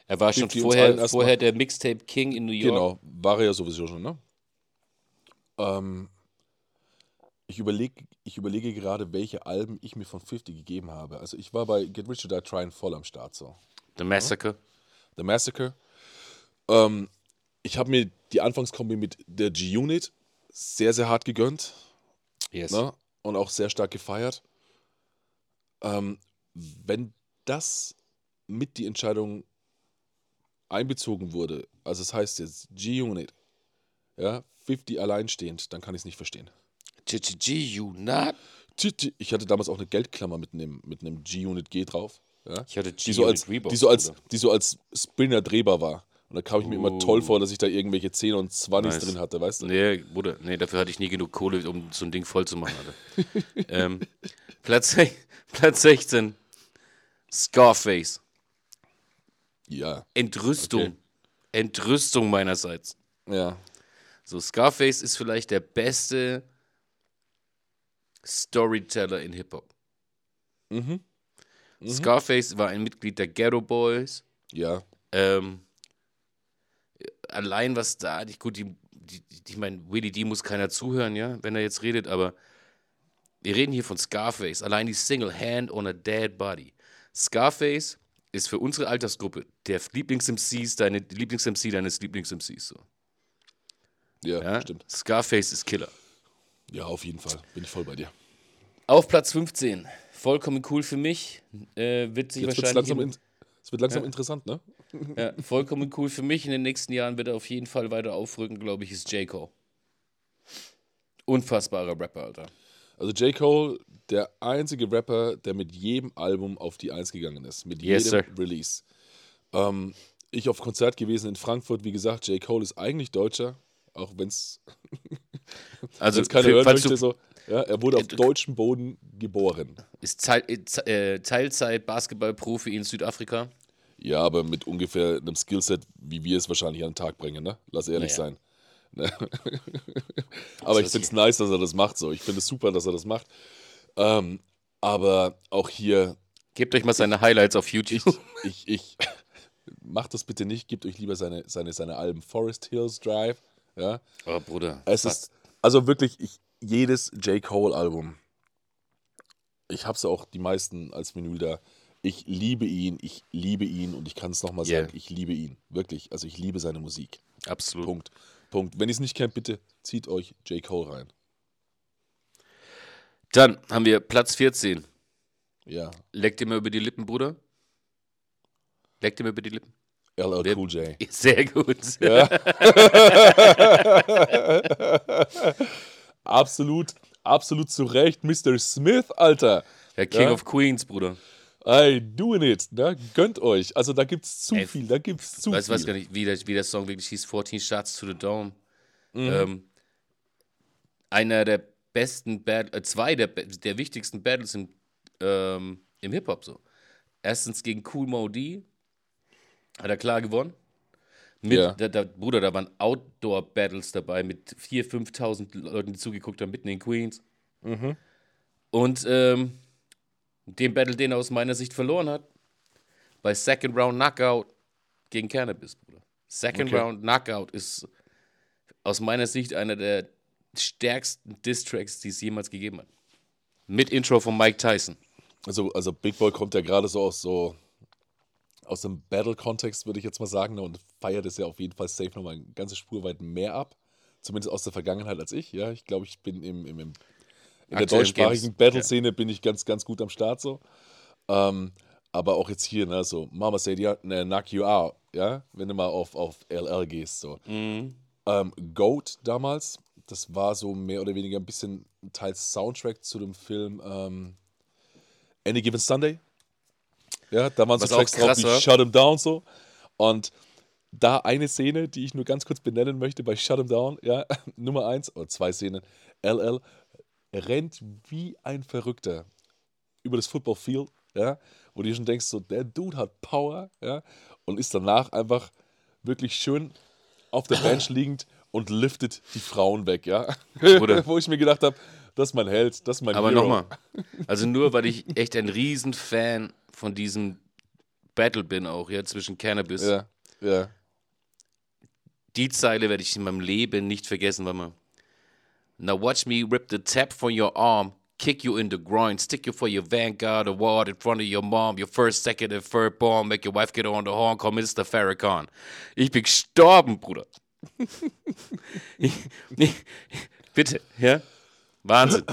Er war schon 50 uns vorher, vorher der Mixtape King in New York. genau, war er ja sowieso schon, ne? Ähm, ich überlege ich überlege gerade, welche Alben ich mir von 50 gegeben habe. Also ich war bei Get Rich or Die Trying voll am Start, so. The Massacre. The Massacre. Ähm, ich habe mir die Anfangskombi mit der G-Unit sehr, sehr hart gegönnt. Yes. ne? und auch sehr stark gefeiert. Ähm, wenn das mit die Entscheidung einbezogen wurde, also das heißt jetzt G-Unit, ja, 50 alleinstehend, dann kann ich es nicht verstehen. Titi- Ich hatte damals auch eine Geldklammer mit einem, mit einem G-Unit G drauf. Ja, Ich hatte die, so als, G-Unit die, so als, die so als Spinner drehbar war. Und da kam ich mir immer toll vor, dass ich da irgendwelche 10 und 20 Nice. drin hatte, weißt du? Nee, Bruder, nee, dafür hatte ich nie genug Kohle, um so ein Ding voll zu machen, ähm, Platz, Platz 16. Scarface. Ja, Entrüstung. Okay. Entrüstung meinerseits. ja. So, Scarface ist vielleicht der beste Storyteller in Hip-Hop. Mhm. Scarface war ein Mitglied der Ghetto Boys. Ja, Ähm, allein was da, die, gut, die, die, ich meine, Willie D muss keiner zuhören, ja, wenn er jetzt redet, aber wir reden hier von Scarface. Allein die Single Hand on a Dead Body. Scarface ist für unsere Altersgruppe der Lieblings-MCs, deine Lieblings-MC deines Lieblings-MCs. So. ja, Ja? stimmt. Scarface ist Killer. Ja, auf jeden Fall. Bin ich voll bei dir. Auf Platz 15. Vollkommen cool für mich. Äh, wird sich Jetzt wird's wahrscheinlich. langsam, in- in, es wird langsam interessant, ne? Ja, vollkommen cool für mich. In den nächsten Jahren wird er auf jeden Fall weiter aufrücken, glaube ich, ist J. Cole. Unfassbarer Rapper, Alter. Also J. Cole, der einzige Rapper, der mit jedem Album auf die Eins gegangen ist. Mit Yes, jedem sir. Release. Ähm, ich auf Konzert gewesen in Frankfurt. Wie gesagt, J. Cole ist eigentlich Deutscher. Auch wenn es Also, keiner für- hören falls möchte. du, So. Ja, er wurde auf Äh, deutschem Boden geboren. ist Teil, äh, äh, Teilzeit-Basketball-Profi in Südafrika. Ja, aber mit ungefähr einem Skillset, wie wir es wahrscheinlich an den Tag bringen, ne? Lass ehrlich Naja. sein. Ne? aber ich finde es nice, dass er das macht. So. Ich finde es super, dass er das macht. Ähm, aber auch hier, Gebt euch mal seine Highlights auf ich, YouTube. ich, ich, macht das bitte nicht. Gebt euch lieber seine, seine, seine Alben Forest Hills Drive. Ja? Oh, Bruder. Es was? ist, also wirklich, ich, jedes J. Cole-Album, ich habe es auch die meisten als Vinyl da. Ich liebe ihn, ich liebe ihn und ich kann es nochmal Yeah. sagen, ich liebe ihn. Wirklich, also ich liebe seine Musik. Absolut. Punkt. Punkt. Wenn ihr es nicht kennt, bitte zieht euch J. Cole rein. Dann haben wir Platz 14. Ja, Leckt dir mal über die Lippen, Bruder? Leckt dir mal über die Lippen? LL Cool J. Sehr gut. Absolut, absolut zu Recht, Mr. Smith, Alter. Der King Ja. of Queens, Bruder. Ey, doing it, ne? Gönnt euch. Also da gibt's zu Ey, viel, da gibt's zu Weißt du, viel. weiß gar nicht, wie der, wie der Song wirklich hieß, 14 Shots to the Dome. Mhm. Ähm, einer der besten, Bat äh, zwei der, der wichtigsten Battles im, ähm, im Hip-Hop so. Erstens gegen Cool Mo D, hat er klar gewonnen. Mit, Ja. da, da, Bruder, da waren Outdoor-Battles dabei mit 4.000, 5.000 Leuten, die zugeguckt haben, mitten in Queens. Mhm. Und ähm, den Battle, den er aus meiner Sicht verloren hat, bei Second Round Knockout gegen Cannabis, Bruder. Second Okay. Round Knockout ist aus meiner Sicht einer der stärksten Diss-Tracks, die es jemals gegeben hat. Mit Intro von Mike Tyson. Also, also Big Boy kommt ja gerade so aus so aus dem Battle-Kontext, würde ich jetzt mal sagen, ne, und feiert es ja auf jeden Fall safe nochmal eine ganze Spur weit mehr ab. Zumindest aus der Vergangenheit als ich. Ja, ich glaube, ich bin im, im, im, in der deutschsprachigen Battle-Szene bin ich ganz, ganz gut am Start so. Ähm, aber auch jetzt hier, ne, so Mama said, ja, ne, knock you out, ja, wenn du mal auf, auf LL gehst, so. Mhm. Ähm, Goat damals, das war so mehr oder weniger ein bisschen teils Soundtrack zu dem Film ähm, Any Given Sunday. Ja, da waren Was so Tracks drauf wie. Shut 'em Down so. Und da eine Szene, die ich nur ganz kurz benennen möchte bei Shut 'em Down, ja, Nummer eins, oder zwei Szenen, LL rennt wie ein Verrückter über das Football Field, ja, wo du schon denkst, so, der Dude hat Power, ja, und ist danach einfach wirklich schön auf der Bench liegend und liftet die Frauen weg, ja. Wo ich mir gedacht habe, das ist mein Held, das ist mein Aber nochmal, also nur weil ich echt ein Riesenfan von diesem Battle bin auch, ja, zwischen Cannabis. Ja, ja. Die Zeile werde ich in meinem Leben nicht vergessen, warte mal. Now watch me rip the tap from your arm, kick you in the groin, stick you for your Vanguard award in front of your mom, your first, second and third born, make your wife get on the horn, call Mr. Farrakhan. Ich bin gestorben, Bruder. bitte, ja? Wahnsinn.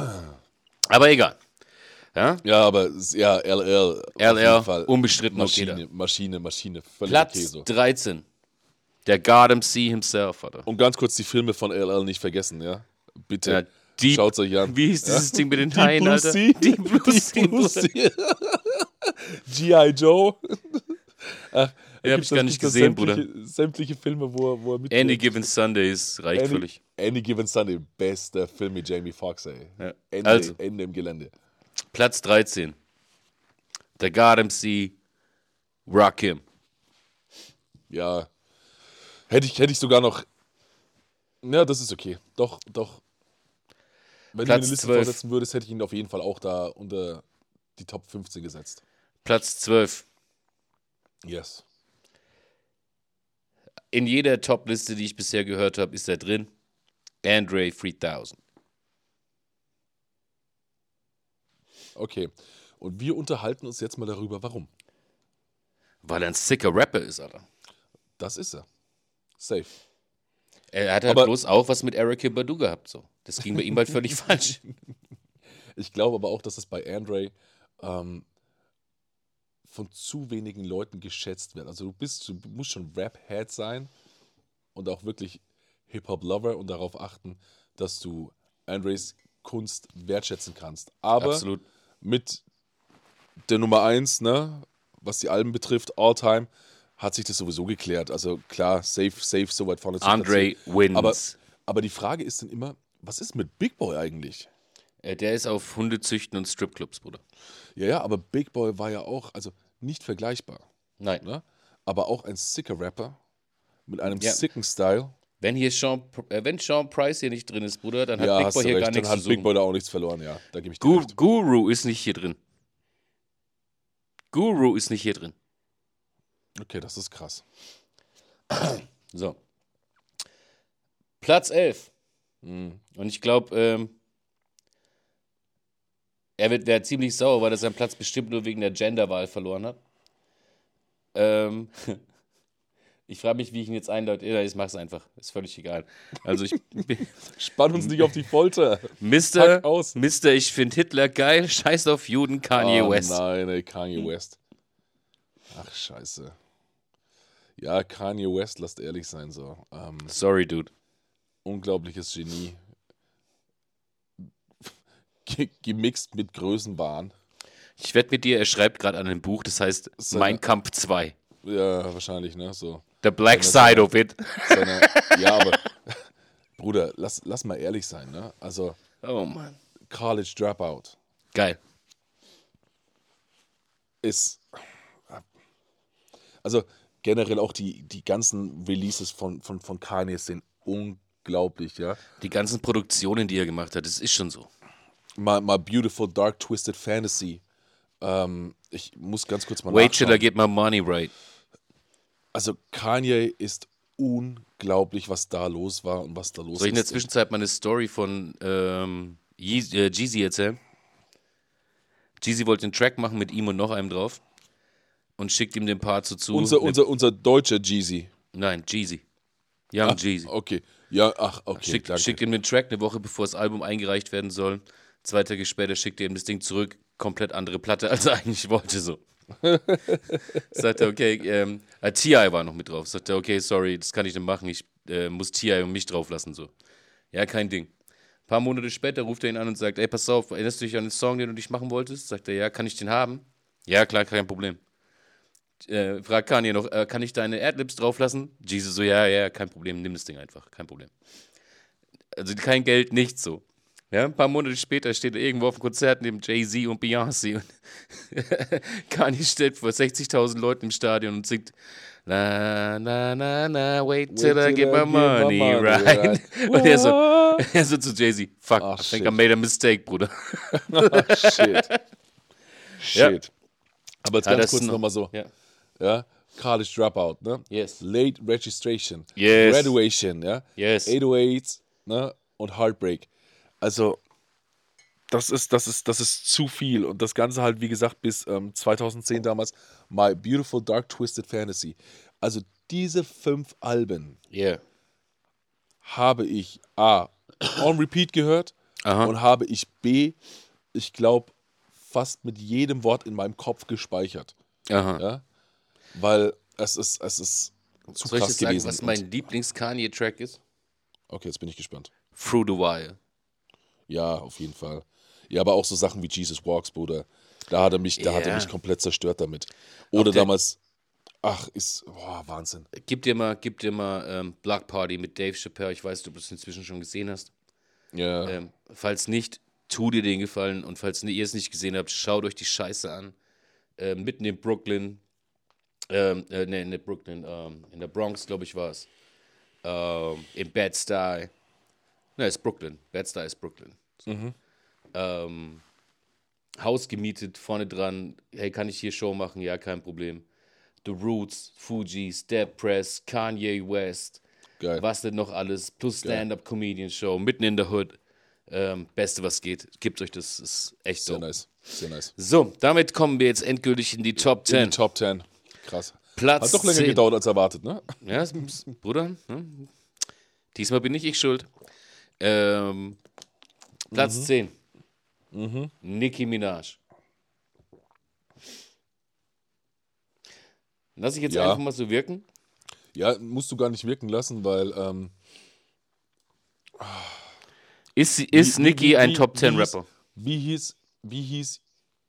Aber egal. Ja? Ja, aber ja, LL. LL, unbestritten jeder. Maschine, Maschine, Maschine. Völlig Platz okay so. 13. Der God MC himself, Alter. Und ganz kurz die Filme von LL nicht vergessen, ja? Bitte. Ja, Deep- Schaut's euch an. Wie hieß dieses Ding mit den Haien, Blue Alter? Sea. Deep Blue Sea. G.I. Joe. Ach, Ja, hab ich gar nicht gesehen, Bruder. sämtliche, Sämtliche Filme, wo er, wo er mit. Any Given Sundays reicht Any, völlig. Any Given Sunday, bester Film mit Jamie Foxx, ey. Ja. Ende, Also. Ende im Gelände. Platz 13. Der God MC Rakim. Ja. Hätte ich, hätte ich sogar noch. Ja, das ist okay. Doch, doch. Wenn Platz du mir eine Liste 12. vorsetzen würdest, hätte ich ihn auf jeden Fall auch da unter die Top 15 gesetzt. Platz 12. Yes. In jeder Top-Liste, die ich bisher gehört habe, ist er drin. Andre 3000. Okay. Und wir unterhalten uns jetzt mal darüber, warum. Weil er ein sicker Rapper ist, Alter. Das ist er. Safe. Er hat halt Aber- bloß auch was mit Eric Badu gehabt. So. Das ging bei ihm halt völlig falsch. Ich glaube aber auch, dass es bei Andre ähm, von zu wenigen Leuten geschätzt wird. Also du bist, du musst schon Rap-Head sein und auch wirklich Hip-Hop-Lover und darauf achten, dass du Andres Kunst wertschätzen kannst. Aber Absolut. mit der Nummer 1, ne, was die Alben betrifft, All-Time, hat sich das sowieso geklärt. Also klar, safe, safe, so weit vorne zu Andre wins. Aber, aber die Frage ist dann immer, was ist mit Big Boy eigentlich? Äh, Der ist auf Hundezüchten und Stripclubs, Bruder. Ja, ja, aber Big Boy war ja auch, also nicht vergleichbar, Nein. ne? aber auch ein sicker Rapper mit einem Ja. sicken Style. Wenn hier Sean, äh, wenn Sean Price hier nicht drin ist, Bruder, dann hat ja, Big Boy hier recht, gar dann nichts hat zu Big suchen. Boy da auch nichts verloren, ja, da gebe ich dir Gu recht. Guru ist nicht hier drin. Guru ist nicht hier drin. Okay, das ist krass. So. Platz 11. Mhm. Und ich glaube, ähm, er wird wäre ziemlich sauer, weil er seinen Platz bestimmt nur wegen der Genderwahl verloren hat. Ähm, ich frage mich, wie ich ihn jetzt einläute. Ich mache es einfach. Ist völlig egal. Also ich Spann uns nicht auf die Folter. Aus. Mr. Ich finde Hitler geil. Scheiß auf Juden, Kanye oh, West. Nein, ey, Kanye West. Ach, scheiße. Ja, Kanye West, lasst ehrlich sein, so. Ähm, Sorry, Dude. Unglaubliches Genie. Ge- Gemixt mit Größenwahn. Ich wette mit dir, er schreibt gerade an einem Buch, das heißt Seine- Mein Kampf 2. Ja, wahrscheinlich, ne? So. The Black Seine- Side of it. Seine, ja, aber Bruder, lass, lass mal ehrlich sein, ne? Also, Oh Mann. College Dropout Geil. ist. Also, generell auch die, die ganzen Releases von, von, von Kanye sind unglaublich, ja. Die ganzen Produktionen, die er gemacht hat, das ist schon so. My, my Beautiful Dark Twisted Fantasy. Ähm, ich muss ganz kurz mal Wait till I nachschauen. get my money right. Also, Kanye ist unglaublich, was da los war und was da los Soll ich in der ist. Zwischenzeit mal eine Story von ähm, Yeezy, äh, Jeezy erzählen? Jeezy wollte einen Track machen mit ihm und noch einem drauf und schickt ihm den Part so zu. unser, unser, unser deutscher Jeezy. Nein, Jeezy. Young Jeezy. Okay. Ja, ach, okay. schickt, danke. schickt ihm den Track eine Woche bevor das Album eingereicht werden soll. Zwei Tage später schickt er ihm das Ding zurück. Komplett andere Platte, als er eigentlich wollte. So. Sagt er, okay, ähm, äh, T.I. war noch mit drauf. Sagt er, okay, sorry, das kann ich nicht machen. Ich äh, muss T.I. und mich drauf lassen. So. Ja, kein Ding. Ein paar Monate später ruft er ihn an und sagt, ey, pass auf, erinnerst du dich an den Song, den du nicht machen wolltest? Sagt er, ja, kann ich den haben? Ja, klar, kein Problem. Äh, fragt Kanye noch, äh, kann ich deine Adlibs drauflassen? Jesus so, ja, ja, kein Problem, nimm das Ding einfach, kein Problem. Also kein Geld, nichts so. Ja, ein paar Monate später steht er irgendwo auf dem Konzert neben Jay-Z und Beyoncé und Kanye steht vor 60.000 Leuten im Stadion und singt Na, na, na, na, wait till I get my money right. Und er so, er so zu Jay-Z, fuck, Ach, I think shit. I made a mistake, Bruder. Shit. Shit. Aber jetzt Ah, ganz das kurz nochmal so. Ja. Ja. College Dropout, ne? Yes. Late Registration. Yes. Graduation, ja? Yes. 808, ne? Und Heartbreak. Also, das ist, das ist, das ist zu viel. Und das Ganze halt, wie gesagt, bis ähm, 2010 damals, My Beautiful Dark Twisted Fantasy. Also, diese fünf Alben Yeah. habe ich A. on repeat gehört Aha. und habe ich B. ich glaube, fast mit jedem Wort in meinem Kopf gespeichert. Aha. Ja? Weil es ist, es ist zu Soll ich krass jetzt sagen, was mein Lieblings-Kanye-Track ist? okay, jetzt bin ich gespannt. Through the Wire. Ja, auf jeden Fall. Ja, aber auch so Sachen wie Jesus Walks, Bruder. Da hat er mich, da hat er mich komplett zerstört damit. Oder der- damals, ach, ist, boah, Wahnsinn. Gib dir mal, gib dir mal ähm, Block Party mit Dave Chappelle. Ich weiß, du das inzwischen schon gesehen hast. Ja, Ähm, falls nicht, tu dir den Gefallen. Und falls ihr es nicht gesehen habt, schaut euch die Scheiße an. Ähm, mitten in Brooklyn. Ähm, äh, nee, nicht Brooklyn. Ähm, in der Bronx, glaube ich, war es. Ähm, in Bed-Stuy. Ne, ist Brooklyn. Bed-Stuy ist Brooklyn. Ähm, Haus gemietet, vorne dran. Hey, kann ich hier Show machen? Ja, kein Problem. The Roots, Fuji, Step Press, Kanye West. geil. Was denn noch alles? Plus Stand-Up-Comedian-Show, mitten in der Hood. Ähm, Beste, was geht. Gebt euch das, ist echt Sehr so. nice. Sehr nice. So, damit kommen wir jetzt endgültig in die Top In 10. die Top 10. Krass. Platz Hat doch länger 10. gedauert als erwartet, ne? Ja, Bruder, hm? diesmal bin nicht ich schuld. Ähm, Platz Mhm. 10. Nicki Minaj. Lass ich jetzt Ja. einfach mal so wirken. Ja, musst du gar nicht wirken lassen, weil ähm, Ist, ist Wie- Nicki wie- ein wie- Top 10 wie hieß- Rapper? Wie hieß, wie hieß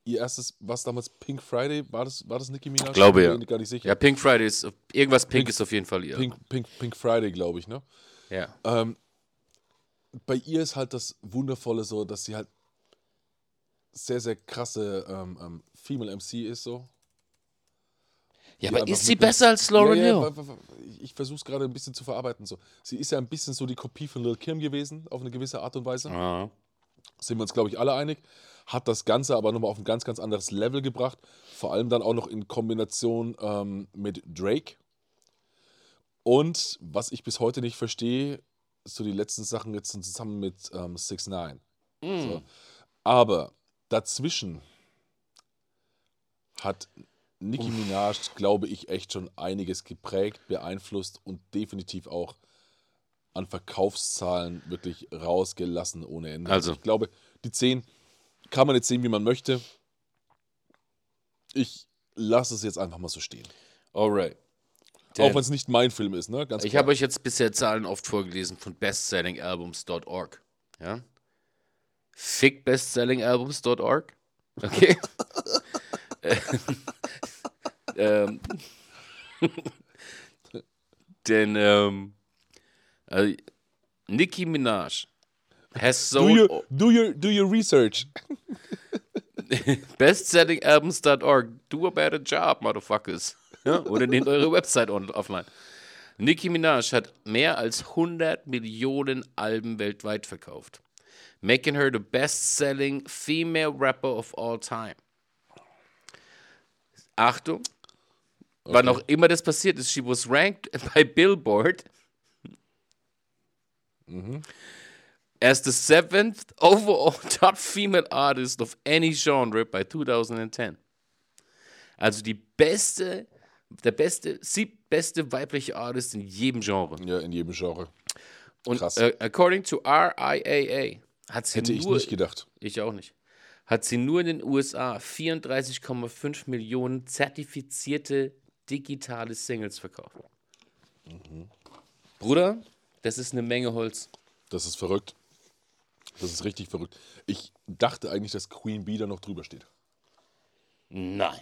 ihr erstes, was damals Pink Friday? War das, war das Nicki Minaj? Glaube, Ich ja. bin mir gar nicht sicher. Ja, Pink Friday ist, irgendwas Pink, Pink- ist auf jeden Fall ihr. Pink, Pink, Pink Friday, glaube ich, ne? Ja. Ähm, bei ihr ist halt das Wundervolle so, dass sie halt sehr, sehr krasse ähm, ähm, Female MC ist so. Ja, aber ist sie besser als Lauren ja, ja, Hill? Ich, ich versuche es gerade ein bisschen zu verarbeiten. So. Sie ist ja ein bisschen so die Kopie von Lil Kim gewesen, auf eine gewisse Art und Weise. Ah. Sind wir uns, glaube ich, alle einig. Hat das Ganze aber nochmal auf ein ganz, ganz anderes Level gebracht. Vor allem dann auch noch in Kombination ähm, mit Drake. Und was ich bis heute nicht verstehe, so die letzten Sachen jetzt zusammen mit ähm, 6 9 so. Aber dazwischen hat Nicki Minaj, glaube ich, echt schon einiges geprägt, beeinflusst und definitiv auch an Verkaufszahlen wirklich rausgelassen ohne Ende. Also. ich glaube, die 10 kann man jetzt sehen, wie man möchte. Ich lasse es jetzt einfach mal so stehen. Alright. Auch wenn es nicht mein Film ist, ne? Ganz Ich habe euch jetzt bisher Zahlen oft vorgelesen von bestsellingalbums.org. Ja? Fick bestsellingalbums.org. Okay. ähm, denn ähm, also, Nicki Minaj has do, sold your, do, your, do your research. bestsellingalbums.org. Do a better job, motherfuckers. Ja? Oder nehmt eure Website offline. Nicki Minaj hat mehr als 100 Millionen Alben weltweit verkauft, making her the best-selling female rapper of all time. Achtung, wann auch immer das passiert ist, she was ranked by Billboard as the seventh overall top female artist of any genre by 2010. Also die beste, der beste, sieb beste weibliche Artist in jedem Genre. Ja, in jedem Genre. Und Krass. äh, according to RIAA hat sie Hätte ich nur, nicht gedacht. ich auch nicht, hat sie nur in den USA 34,5 Millionen zertifizierte digitale Singles verkauft. Mhm. Bruder, das ist eine Menge Holz. Das ist verrückt. Das ist richtig verrückt. Ich dachte eigentlich, dass Queen Bee da noch drüber steht. Nein.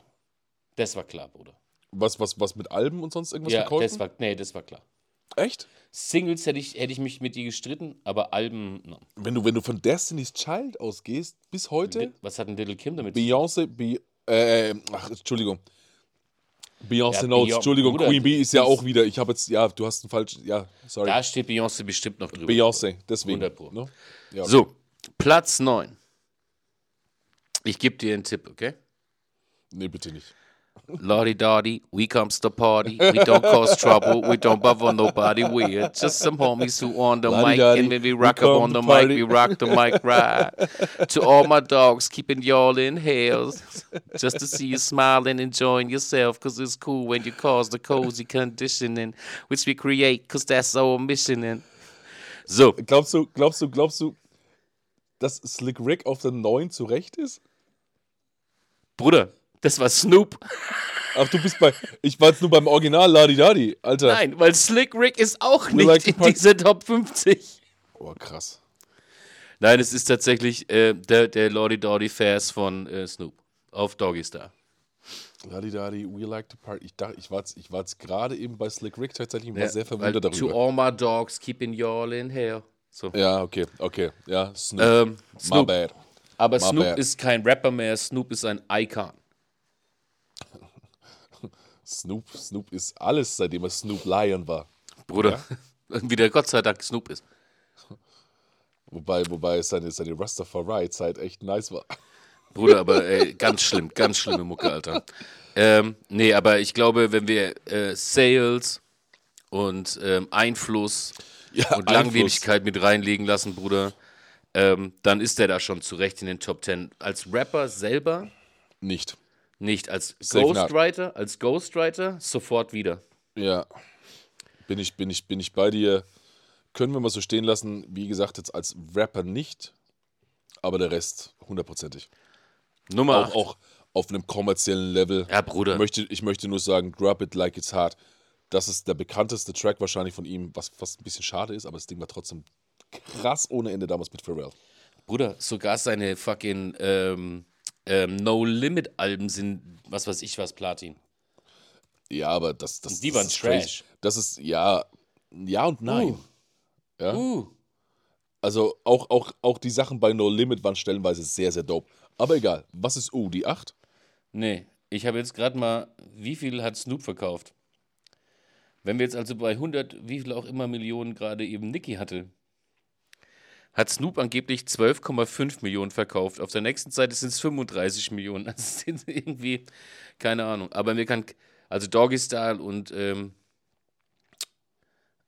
Das war klar, Bruder. Was, was, was mit Alben und sonst irgendwas Ja, verkaufen? das war, nee, das war klar. Echt? Singles hätte ich, hätte ich mich mit dir gestritten, aber Alben, no. Wenn du, wenn du von Destiny's Child ausgehst, bis heute, was hat denn Little Kim damit? Beyoncé, Be äh, ach, Entschuldigung. Beyoncé Ja, Notes, Beyon- Entschuldigung, Bruder, Queen Bee ist ja auch wieder, ich habe jetzt, ja, du hast einen falschen, ja, sorry. Da steht Beyoncé bestimmt noch drüber. Beyoncé, deswegen. 100 Pro. Ja, So, Platz 9. Ich gebe dir einen Tipp, okay? Nee, bitte nicht. Lordy Dotty, we comes to party. We don't cause trouble. We don't bother nobody. We're just some homies who on the mic. Lordy-dotty, And when we we rock up come on the mic, we rock the mic right. to all my dogs, keeping y'all in hales. Just to see you smiling, enjoying yourself. Cause it's cool when you cause the cozy conditioning, which we create, cause that's our mission. And so, Glaubst du, glaubst du, glaubst du, dass Slick Rick auf der 9 zurecht ist? Bruder, das war Snoop. Ach, du bist bei, ich war jetzt nur beim Original Ladi Dadi, Alter. Nein, weil Slick Rick ist auch nicht like to in dieser Top 50. Oh, krass. Nein, es ist tatsächlich äh, der, der Lordy Dordy Vers von äh, Snoop auf Doggy Star. Ladi Dadi, we like to party. Ich dachte, ich war jetzt, ich war jetzt gerade eben bei Slick Rick tatsächlich und war Ja, sehr verwundert To darüber. all my dogs, keeping y'all in here. So. Ja, okay, okay. Ja, Snoop. Ähm, My Snoop. bad. Aber my Snoop bad. ist kein Rapper mehr, Snoop ist ein Icon. Snoop, Snoop ist alles, seitdem er Snoop Lion war. Bruder. Wie der Gott sei Dank Snoop ist. Wobei, wobei seine, seine Rastafari-Zeit echt nice war. Bruder, aber ey, ganz schlimm, ganz schlimme Mucke, Alter. Ähm, nee, aber ich glaube, wenn wir äh, Sales und ähm, Einfluss Ja, und Langlebigkeit mit reinlegen lassen, Bruder, ähm, dann ist der da schon zurecht in den Top 10. Als Rapper selber Nicht. nicht, als. Ghostwriter, als Ghostwriter sofort wieder. Ja. Bin ich, bin ich, bin ich bei dir. Können wir mal so stehen lassen. Wie gesagt, jetzt als Rapper nicht, aber der Rest hundertprozentig. Nummer Auch, acht. auch auf einem kommerziellen Level. Ja, Bruder. Ich möchte, ich möchte nur sagen, Drop It Like It's Hard. Das ist der bekannteste Track wahrscheinlich von ihm, was fast ein bisschen schade ist, aber das Ding war trotzdem krass ohne Ende damals mit Pharrell. Bruder, sogar seine fucking ähm, ähm, No-Limit-Alben sind, was weiß ich was, Platin. Ja, aber das, das, Die das waren ist Trash. crazy. Das ist, ja, ja und nein. Ja? Uh. Also auch, auch, auch die Sachen bei No Limit waren stellenweise sehr, sehr dope. Aber egal, was ist U, die 8? Nee, ich habe jetzt gerade mal, wie viel hat Snoop verkauft? Wenn wir jetzt also bei 100, wie viel auch immer Millionen gerade eben Nicki hatte, hat Snoop angeblich 12,5 Millionen verkauft. Auf der nächsten Seite sind es 35 Millionen. Also es sind irgendwie, keine Ahnung. Aber wir kann, also Doggy Style und ähm,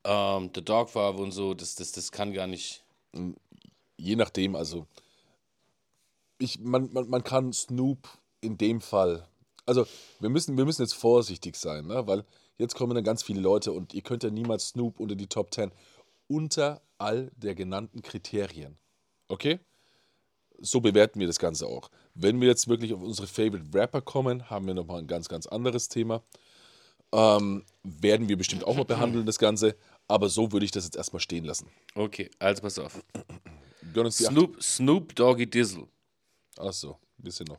ähm, The Dog Farbe und so, das, das, das kann gar nicht. Je nachdem, also ich, man, man, man kann Snoop in dem Fall, also wir müssen, wir müssen jetzt vorsichtig sein, ne? weil jetzt kommen dann ganz viele Leute und ihr könnt ja niemals Snoop unter die Top 10 unter all der genannten Kriterien. Okay? So bewerten wir das Ganze auch. Wenn wir jetzt wirklich auf unsere Favorite Rapper kommen, haben wir nochmal ein ganz, ganz anderes Thema. Ähm, werden wir bestimmt auch mal behandeln, das Ganze. Aber so würde ich das jetzt erstmal stehen lassen. Okay, also pass auf. Snoop, Snoop Doggy Dizzle. Achso, bisschen noch.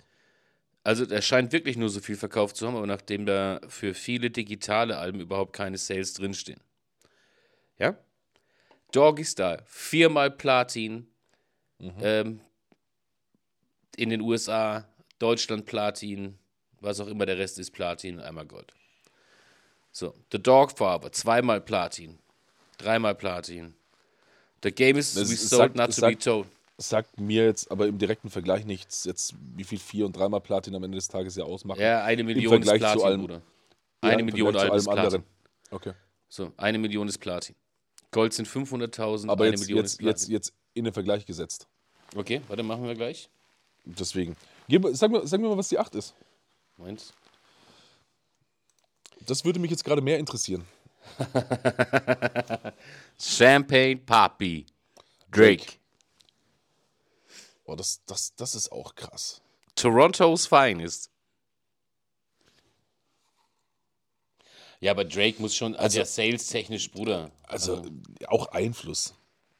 Also der scheint wirklich nur so viel verkauft zu haben, aber nachdem da für viele digitale Alben überhaupt keine Sales drinstehen. Ja? Doggy Style, viermal Platin. Ähm, in den USA, Deutschland Platin, was auch immer der Rest ist, Platin, einmal Gold. So, The Dog Farbe, zweimal Platin, dreimal Platin. The game is Das we ist- sold, sagt- not to sagt- be told. Sagt mir jetzt aber im direkten Vergleich nichts, jetzt wie viel vier und dreimal Platin am Ende des Tages ja ausmachen. Ja, eine Million ist Vergleich zu Platin, allem- Bruder. Ja, Eine im Million zu allem Platin. anderen. Okay. So, eine Million ist Platin. Gold sind 500.000, Aber eine jetzt, Million jetzt, ist jetzt, Platin. jetzt in den Vergleich gesetzt. Okay, warte, machen wir gleich. Deswegen. Gib, sag, mir, sag mir mal, was die 8 ist. Moment. Das würde mich jetzt gerade mehr interessieren. Champagne Papi. Drake. Oh, das, das, das ist auch krass. Toronto's Finest. Ja, aber Drake muss schon, also, ja, sales-technisch, Bruder. Also auch Einfluss.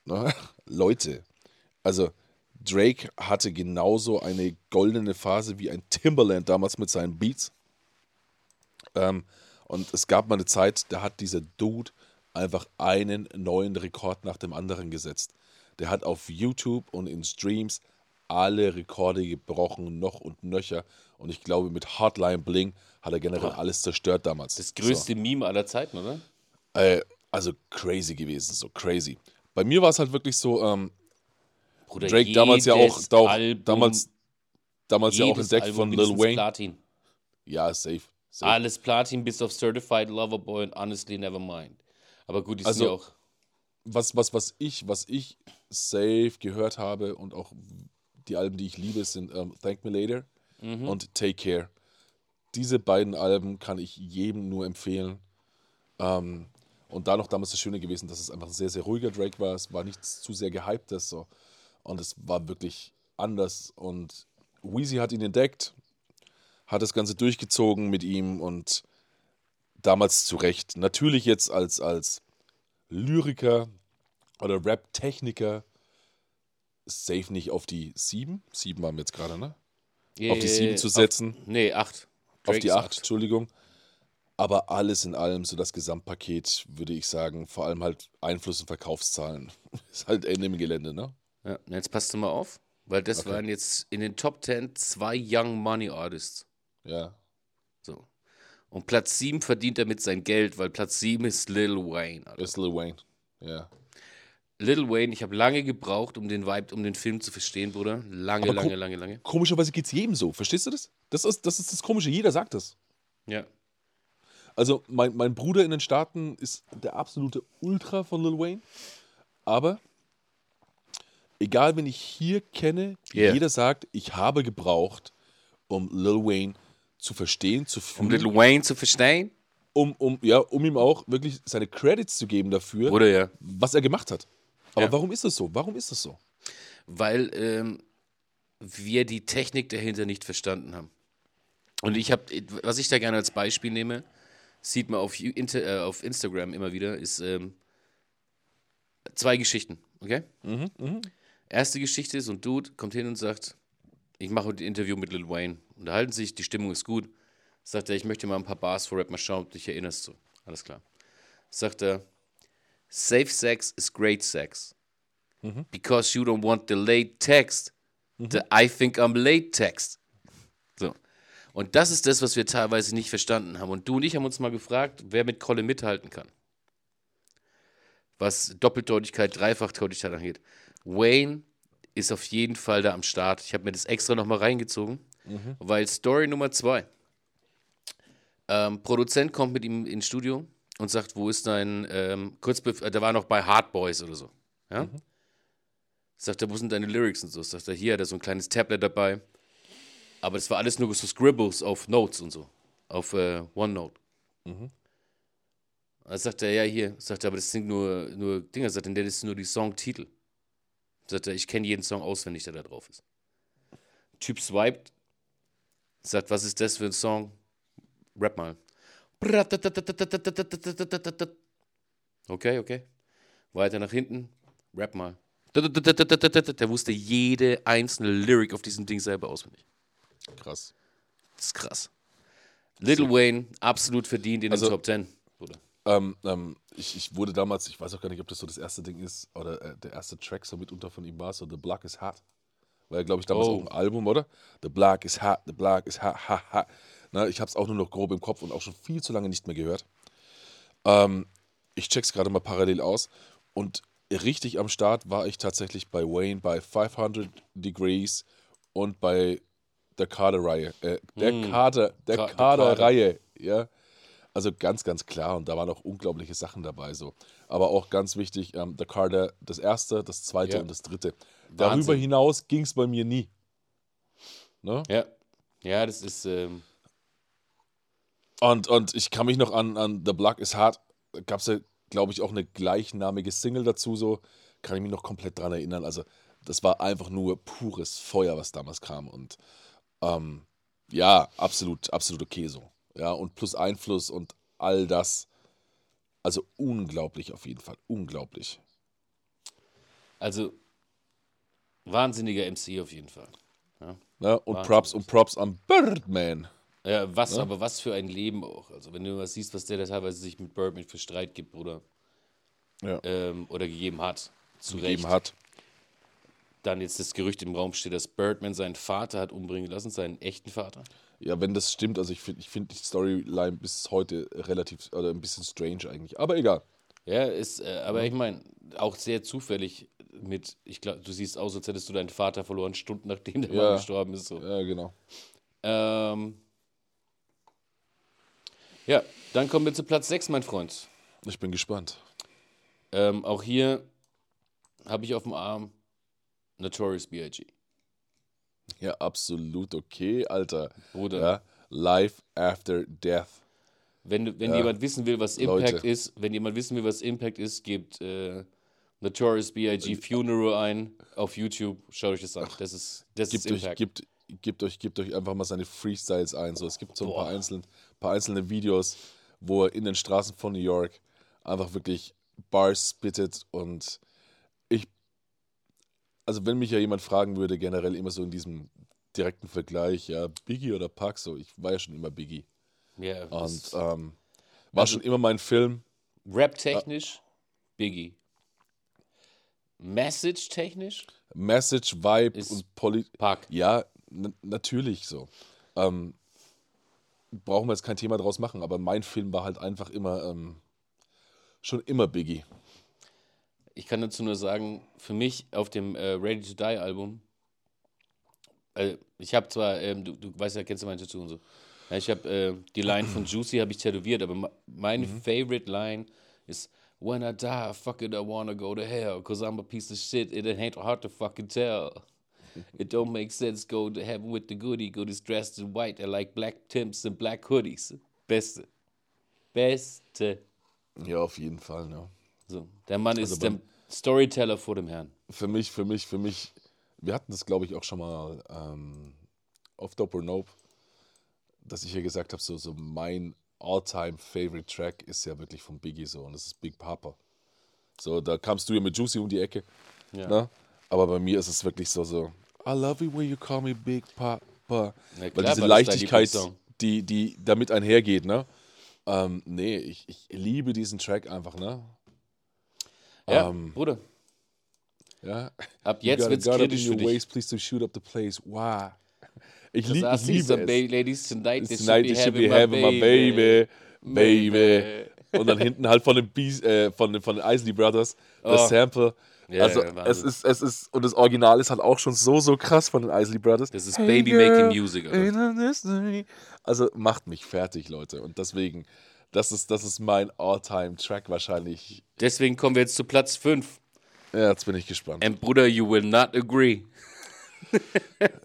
Ne? Leute, also Drake hatte genauso eine goldene Phase wie ein Timberland damals mit seinen Beats. Ähm, und es gab mal eine Zeit, da hat dieser Dude einfach einen neuen Rekord nach dem anderen gesetzt. Der hat auf YouTube und in Streams alle Rekorde gebrochen, noch und nöcher. Und ich glaube, mit Hotline Bling hat er generell alles zerstört damals. Das größte Meme aller Zeiten, oder? So. Äh, also crazy gewesen, so crazy. Bei mir war es halt wirklich so, ähm, Bruder, Drake damals ja auch, auch Album, damals, damals ja auch entdeckt Album von Lil Wayne. Platin. Ja, safe. safe. Alles Platin bis auf Certified Lover Boy und Honestly Never Mind. Aber gut, die sind Also- ja auch. was, was, was ich, was ich safe gehört habe und auch die Alben, die ich liebe, sind ähm, Thank Me Later Mhm. und Take Care. Diese beiden Alben kann ich jedem nur empfehlen. Ähm, und da noch damals das Schöne gewesen, dass es einfach ein sehr, sehr ruhiger Drake war. Es war nichts zu sehr gehyptes so. Und es war wirklich anders. Und Weezy hat ihn entdeckt, hat das Ganze durchgezogen mit ihm und damals zu Recht. Natürlich jetzt als, als Lyriker oder Rap-Techniker safe nicht auf die 7. 7 waren wir jetzt gerade, ne? auf die 7 zu setzen. Auf, nee, 8. Auf die 8, Entschuldigung. Aber alles in allem, so das Gesamtpaket, würde ich sagen, vor allem halt Einfluss und Verkaufszahlen. Ist halt Ende im Gelände, ne? Ja, jetzt passt du mal auf, weil das Okay. waren jetzt in den Top 10 zwei Young Money Artists. Ja. So. Und Platz 7 verdient damit sein Geld, weil Platz 7 ist Lil Wayne. Alter. Ist Lil Wayne. Ja. Lil Wayne, ich habe lange gebraucht, um den Vibe, um den Film zu verstehen, Bruder. Lange, lange, gu- lange, lange. Komischerweise geht es jedem so. Verstehst du das? Das ist, das ist das Komische. Jeder sagt das. Ja. Also, mein, mein Bruder in den Staaten ist der absolute Ultra von Lil Wayne. Aber egal, wen ich hier kenne, Yeah. jeder sagt, ich habe gebraucht, um Lil Wayne zu verstehen, zu Um fühlen, Lil Wayne zu verstehen? um, um, ja, um ihm auch wirklich seine Credits zu geben dafür, Bruder, ja. was er gemacht hat. Aber Ja. warum ist das so? Warum ist das so? weil ähm, wir die Technik dahinter nicht verstanden haben. Und ich habe, was ich da gerne als Beispiel nehme, sieht man auf, Inter, äh, auf Instagram immer wieder, ist ähm, zwei Geschichten, okay? Erste Geschichte ist, ein Dude kommt hin und sagt, ich mache heute ein Interview mit Lil Wayne. Unterhalten sich, die Stimmung ist gut. Sagt er, ich möchte mal ein paar Bars vor Rap mal schauen, ob du dich erinnerst. So, alles klar. Sagt er, Safe Sex is great sex. Because you don't want the late text. The I think I'm late text. So. Und das ist das, was wir teilweise nicht verstanden haben. Und du und ich haben uns mal gefragt, wer mit Kolle mithalten kann. Was Doppeldeutigkeit, Dreifachdeutigkeit angeht. Wayne ist auf jeden Fall da am Start. Ich habe mir das extra nochmal reingezogen, weil Story Nummer zwei. Ähm, Produzent kommt mit ihm ins Studio und sagt, wo ist dein, ähm, kurz, bef- äh, der war noch bei Hard Boys oder so. Ja? Sagt er, wo sind deine Lyrics und so? Sagt er, hier hat er so ein kleines Tablet dabei. Aber das war alles nur so Scribbles auf Notes und so. Auf äh, OneNote. Dann sagt er, ja, hier. Sagt er, aber das sind nur, nur Dinger. Sagt er, das ist nur die Songtitel. Sagt er, ich kenne jeden Song auswendig, der da drauf ist. Typ swiped. Sagt, was ist das für ein Song? Rap mal. Okay, okay. Weiter nach hinten. Rap mal. Der wusste jede einzelne Lyric auf diesem Ding selber auswendig. Krass. Das ist krass. Little Wayne, absolut verdient in Also- den Top 10. Bruder. Ähm, ähm, ich, ich wurde damals, ich weiß auch gar nicht, ob das so das erste Ding ist oder äh, der erste Track so mitunter von ihm war, so The Block is Hot. War ja, glaube ich, damals Oh. auch ein Album, oder? The Block is Hot, The Block is Hot, ha, ha. Na, ich habe es auch nur noch grob im Kopf und auch schon viel zu lange nicht mehr gehört. Ähm, ich check's gerade mal parallel aus und richtig am Start war ich tatsächlich bei Wayne bei 500 Degrees und bei der Carter-Reihe. Äh, der Carter, der Ka- der Carter-Reihe, ja. Also ganz, ganz klar und da waren auch unglaubliche Sachen dabei so. Aber auch ganz wichtig, ähm, der Carter, das erste, das zweite Ja. und das dritte. Darüber Wahnsinn. hinaus ging es bei mir nie. Ne? Ja. Ja, das ist. Ähm, Und, und ich kann mich noch an, an The Block is Hard, gab es ja, glaube ich, auch eine gleichnamige Single dazu, so. Kann ich mich noch komplett dran erinnern. Also, das war einfach nur pures Feuer, was damals kam. Und ähm, ja, absolut, absolut okay so. Ja, und plus Einfluss und all das. Also unglaublich auf jeden Fall. Unglaublich. also, wahnsinniger MC auf jeden Fall. Ne? Und. Props und Props am Birdman. Ja, was, aber was für ein Leben auch. Also, wenn du was siehst, was der da teilweise sich mit Birdman für Streit gibt, Bruder. Ja. Ähm, oder gegeben hat. Zu gegeben Recht. hat. Dann jetzt das Gerücht im Raum steht, dass Birdman seinen Vater hat umbringen lassen, seinen echten Vater. Ja, wenn das stimmt, also ich finde ich find die Storyline bis heute relativ, oder ein bisschen strange eigentlich. Aber egal. Ja, ist, äh, aber ich meine, auch sehr zufällig mit, ich glaube, du siehst aus, als hättest du deinen Vater verloren, Stunden nachdem der Ja. Mann gestorben ist. So. Ja, genau. Ähm, ja, dann kommen wir zu Platz 6, mein Freund. Ich bin gespannt. Ähm, auch hier habe ich auf dem Arm Notorious B.I.G. Ja, absolut okay, Alter. Bruder. Ja, Life after Death. Wenn, wenn Ja. jemand wissen will, was Impact Leute. ist, wenn jemand wissen will, was Impact ist, gebt äh, Notorious B.I.G. Funeral ein auf YouTube. Schaut euch das an. Das ist, das ist Gebt euch, Impact. gebt, gebt, euch, gebt euch einfach mal seine Freestyles ein. So, es gibt so ein paar, Boah. Einzelne, paar einzelne Videos, wo er in den Straßen von New York einfach wirklich Bars spittet und ich, also wenn mich ja jemand fragen würde, generell immer so in diesem direkten Vergleich, ja, Biggie oder Pac, so, ich war ja schon immer Biggie. ja, Und ähm, war Also- schon immer mein Film. Rap-technisch, Biggie. Message-technisch, Message, Vibe und Polit. Pac. Ja, natürlich so. Ähm, brauchen wir jetzt kein Thema draus machen, aber mein Film war halt einfach immer ähm, schon immer Biggie. Ich kann dazu nur sagen, für mich auf dem äh, Ready to Die Album, äh, ich habe zwar, ähm, du, du weißt ja, kennst du mein Tattoo und so. Ja, ich habe äh, die Line von Juicy habe ich tätowiert, aber meine favorite Line ist When I die, fuck it, I wanna go to hell, cause I'm a piece of shit, it ain't hard to fucking tell. It don't make sense, go to heaven with the goodie, goodies dressed in white, I like black Timps and black hoodies. Beste. Beste. Ja, auf jeden Fall. Ne? So, der Mann ist Also der beim- Storyteller vor dem Herrn. Für mich, für mich, für mich, wir hatten das, glaube ich, auch schon mal ähm, auf Dope or Nope, dass ich hier gesagt habe, so, so mein all-time favorite Track ist ja wirklich von Biggie so und das ist Big Papa. So, da kamst du ja mit Juicy um die Ecke. Ja. Ne? Aber bei mir ist es wirklich so, so, I love it when you call me Big Papa. Na Weil klar, diese Leichtigkeit, die, die damit einhergeht, ne? Ähm, nee, ich, ich liebe diesen Track einfach, ne? Ja, Ähm, Bruder. Ja. Ab You jetzt gotta wird's kritisch für dich. ways, please to shoot up the place. Wow. Ich, lieb, ich liebe es. ba- ladies tonight, they Tonight should be should be my having my baby. baby, baby. Und dann hinten halt von den, Bees, äh, von, den- von den Isley Brothers das Oh. Sample. Ja, also ja, es ist, es ist, und das Original ist halt auch schon so, so krass von den Isley Brothers. Das ist Baby Making Music, mystery. Also macht mich fertig, Leute. Und deswegen, das ist, das ist mein All-Time-Track wahrscheinlich. Deswegen kommen wir jetzt zu Platz 5. Ja, jetzt bin ich gespannt. And Bruder, you will not agree.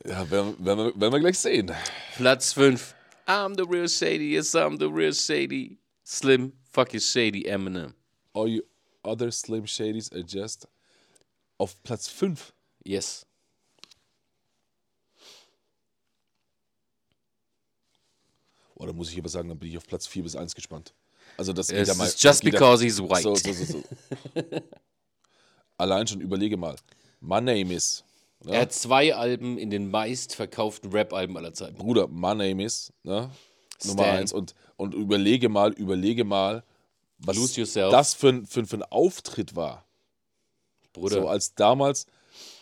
Ja, werden, werden, wir, werden wir gleich sehen. Platz 5. I'm the real shady, yes, I'm the real shady. Slim, fucking shady Eminem. All you other Slim Shadys are just auf Platz 5. Yes. Oh, da muss ich aber sagen, dann bin ich auf Platz 4 bis 1 gespannt. Also das Es mal. ist just because he's white. So, so, so. Allein schon überlege mal. My name is. Ne? Er hat zwei Alben in den meistverkauften Rap-Alben aller Zeiten. Bruder, my name is. Ne? Nummer Stan. 1. Und, und überlege mal, überlege mal, was das für, für, für ein Auftritt war. Bruder, So als damals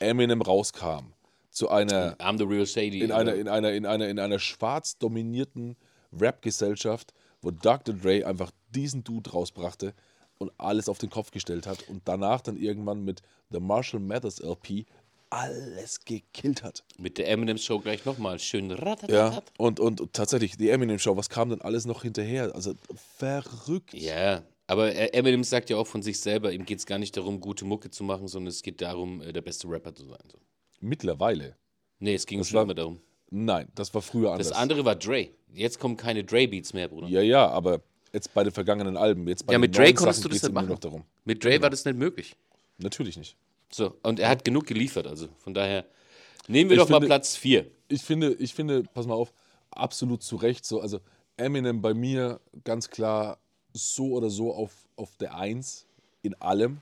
Eminem rauskam. Zu einer. I'm the real shady. in einer, in einer, in einer, in einer schwarz dominierten Rap-Gesellschaft, wo Dr. Dre einfach diesen Dude rausbrachte und alles auf den Kopf gestellt hat und danach dann irgendwann mit The Marshall Mathers LP alles gekillt hat. Mit der Eminem Show gleich nochmal. Schön. Ja, ratatatat. und, und, und tatsächlich, die Eminem Show, was kam denn alles noch hinterher? Also verrückt. Ja, aber äh, Eminem sagt ja auch von sich selber, ihm geht es gar nicht darum, gute Mucke zu machen, sondern es geht darum, äh, der beste Rapper zu sein. So. Mittlerweile. Nee, es ging schon war- immer darum. Nein, das war früher anders. Das andere war Dre. Jetzt kommen keine Dre-Beats mehr, Bruder. ja, ja, aber jetzt bei den vergangenen Alben, jetzt bei Ja, mit Dre konntest Sachen du das nicht machen. noch darum. Mit Dre war das nicht möglich. Natürlich nicht. So, und er hat genug geliefert, also von daher nehmen wir Ich doch mal finde- Platz 4. ich finde, ich finde, pass mal auf, absolut zu Recht so. Also Eminem bei mir ganz klar so oder so auf, auf der Eins in allem.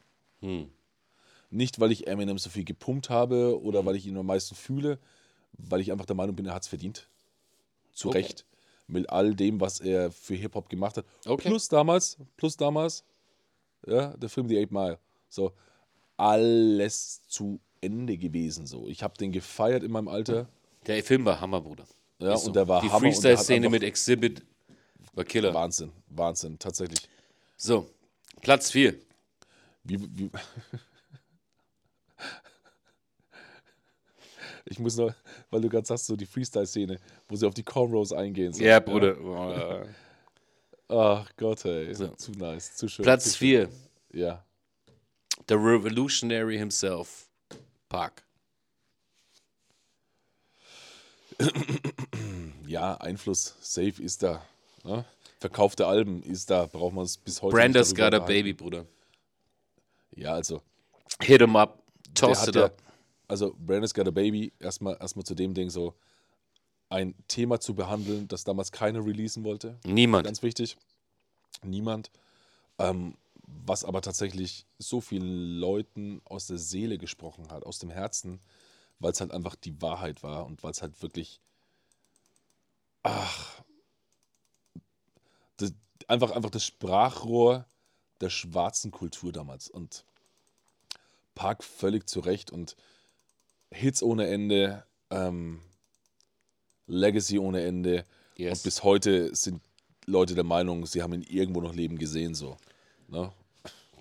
Nicht, weil ich Eminem so viel gepumpt habe oder weil ich ihn am meisten fühle, weil ich einfach der Meinung bin, er hat es verdient. Zu Okay. Recht. mit all dem, was er für Hip-Hop gemacht hat. Okay. Plus damals, plus damals, ja, der Film The Eight Mile. So, alles zu Ende gewesen. So. Ich habe den gefeiert in meinem Alter. Der Film war Hammer, Bruder. Ja, so. und der war Die Hammer hat Freestyle-Szene mit Exhibit war Killer. Wahnsinn, Wahnsinn, tatsächlich. So, Platz 4. Wie, wie ich muss noch, weil du gerade sagst, so die Freestyle-Szene, wo sie auf die Cornrows eingehen. So. Ja, Bruder. Boah. Ach Gott, ey. So. Zu nice, zu schön. Platz zu schön. 4. Ja. The Revolutionary himself. Park. Ja, Einfluss, safe ist da. Ne? Verkaufte Alben ist da, braucht man es bis heute Brander's got a baby, Bruder. Ja, also, Hit him up. Toss it ja, up. also Brander's got a baby, erstmal erstmal zu dem Ding so, ein Thema zu behandeln, das damals keiner releasen wollte. Niemand. Ganz wichtig. Niemand. Ähm, was aber tatsächlich so vielen Leuten aus der Seele gesprochen hat, aus dem Herzen, weil es halt einfach die Wahrheit war und weil es halt wirklich. Ach. Das, einfach, einfach das Sprachrohr der schwarzen Kultur damals. Und Park völlig zu Recht und Hits ohne Ende, ähm, Legacy ohne Ende. Yes. Und bis heute sind Leute der Meinung, sie haben ihn irgendwo noch leben gesehen. So. Ne?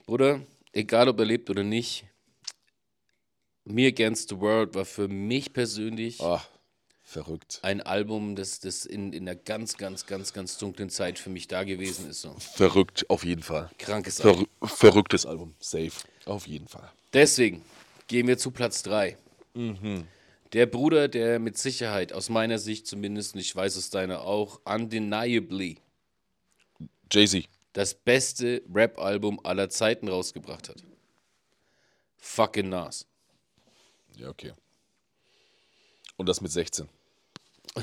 Bruder, egal ob er lebt oder nicht, Me Against the World war für mich persönlich Ach, verrückt. ein Album, das, das in, in einer ganz, ganz, ganz, ganz dunklen Zeit für mich da gewesen ist. So. Verrückt, auf jeden Fall. Krankes Album. Verrü verrücktes Album. Safe. Auf jeden Fall. Deswegen gehen wir zu Platz 3. Der Bruder, der mit Sicherheit, aus meiner Sicht zumindest, und ich weiß es deiner auch, undeniably Jay-Z. das beste Rap-Album aller Zeiten rausgebracht hat. Fucking Nas. Ja, okay. Und das mit 16.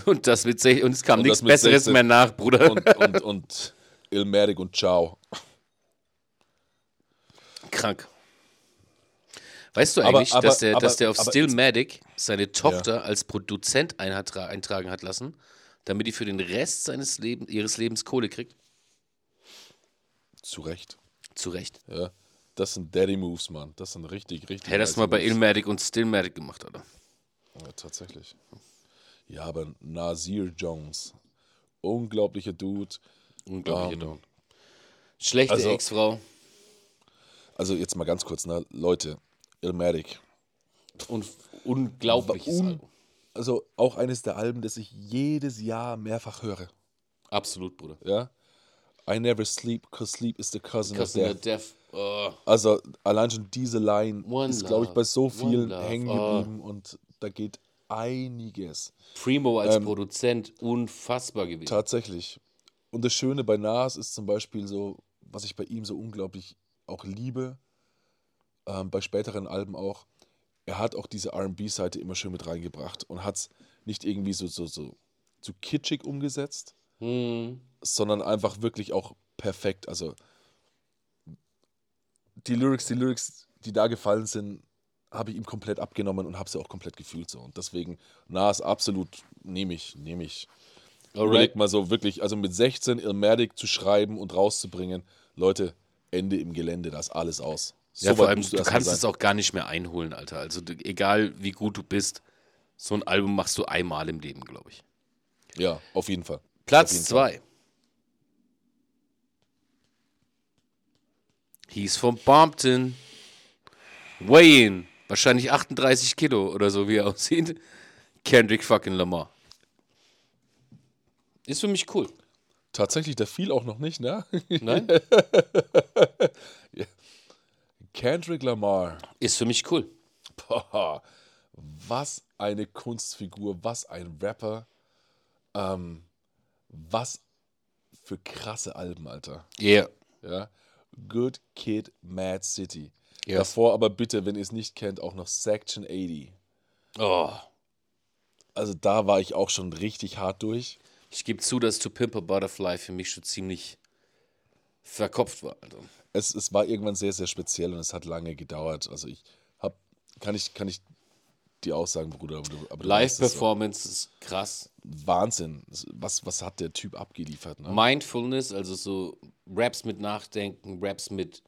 Und das mit sech- und es kam Und nichts Besseres 16. mehr nach, Bruder. Und, und, und Ilmatic und Ciao. Krank. Weißt du Aber- eigentlich, aber- dass, der, aber- dass der auf aber Stillmatic seine Tochter als Produzent eintragen hat lassen, damit die für den Rest seines Leben, ihres Lebens Kohle kriegt? Zu Recht. Zu Recht. Ja. Das sind Daddy Moves, Mann. Das sind richtig, richtig. Hätte das mal bei. Illmatic und Stillmatic gemacht, Alter. Ja, tatsächlich. Ja, aber Nasir Jones. Unglaublicher Dude. Unglaublicher Ähm, Down. Schlechte also- Ex-Frau. Also jetzt mal ganz kurz, ne? Leute. Illmatic. Und unglaubliches Un- Album. Also auch eines der Alben, das ich jedes Jahr mehrfach höre. Absolut, Bruder. Ja. I never sleep, cause sleep is the cousin, Cousin of of death. Death. Oh, Also allein schon diese Line One ist, glaube ich, bei so vielen hängen oh. geblieben und da geht einiges. Primo als Ähm, Produzent unfassbar gewesen. Tatsächlich. Und das Schöne bei Nas ist zum Beispiel so, was ich bei ihm so unglaublich auch liebe, ähm, bei späteren Alben auch, er hat auch diese RB-Seite immer schön mit reingebracht und hat es nicht irgendwie so, so, so zu kitschig umgesetzt, Hm. sondern einfach wirklich auch perfekt. Also die Lyrics, die Lyrics, die da gefallen sind, habe ich ihm komplett abgenommen und habe sie auch komplett gefühlt so. Und deswegen, Nas absolut nehme ich, nehme ich. Überlegt mal so wirklich, also mit 16 Ilmatic zu schreiben und rauszubringen, Leute, Ende im Gelände, da ist alles aus. So Ja, vor allem, du mal kannst sein. es auch gar nicht mehr einholen, Alter. Also du, egal wie gut du bist, so ein Album machst du einmal im Leben, glaube ich. Ja, auf jeden Fall. Platz jeden zwei. Hieß von Bompton. Weigh-in. Wahrscheinlich 38 Kilo oder so, wie er aussieht. Kendrick fucking Lamar. Ist für mich cool. Tatsächlich, der fiel auch noch nicht, ne? Nein? Kendrick Lamar. Ist für mich cool. Boah, was eine Kunstfigur, was ein Rapper. Ähm, was für krasse Alben, Alter. Yeah. Ja. Good Kid, Mad City. Yes. Davor aber bitte, wenn ihr es nicht kennt, auch noch Section 80. Oh. Also da war ich auch schon richtig hart durch. Ich gebe zu, dass To Pimp a Butterfly für mich schon ziemlich verkopft war. Alter. Es, es war irgendwann sehr, sehr speziell und es hat lange gedauert. Also ich habe, kann ich, kann ich die Aussagen, Bruder. Live-Performance ist krass. Wahnsinn. Was, was hat der Typ abgeliefert? Ne? Mindfulness, also so Raps mit Nachdenken, Raps mit,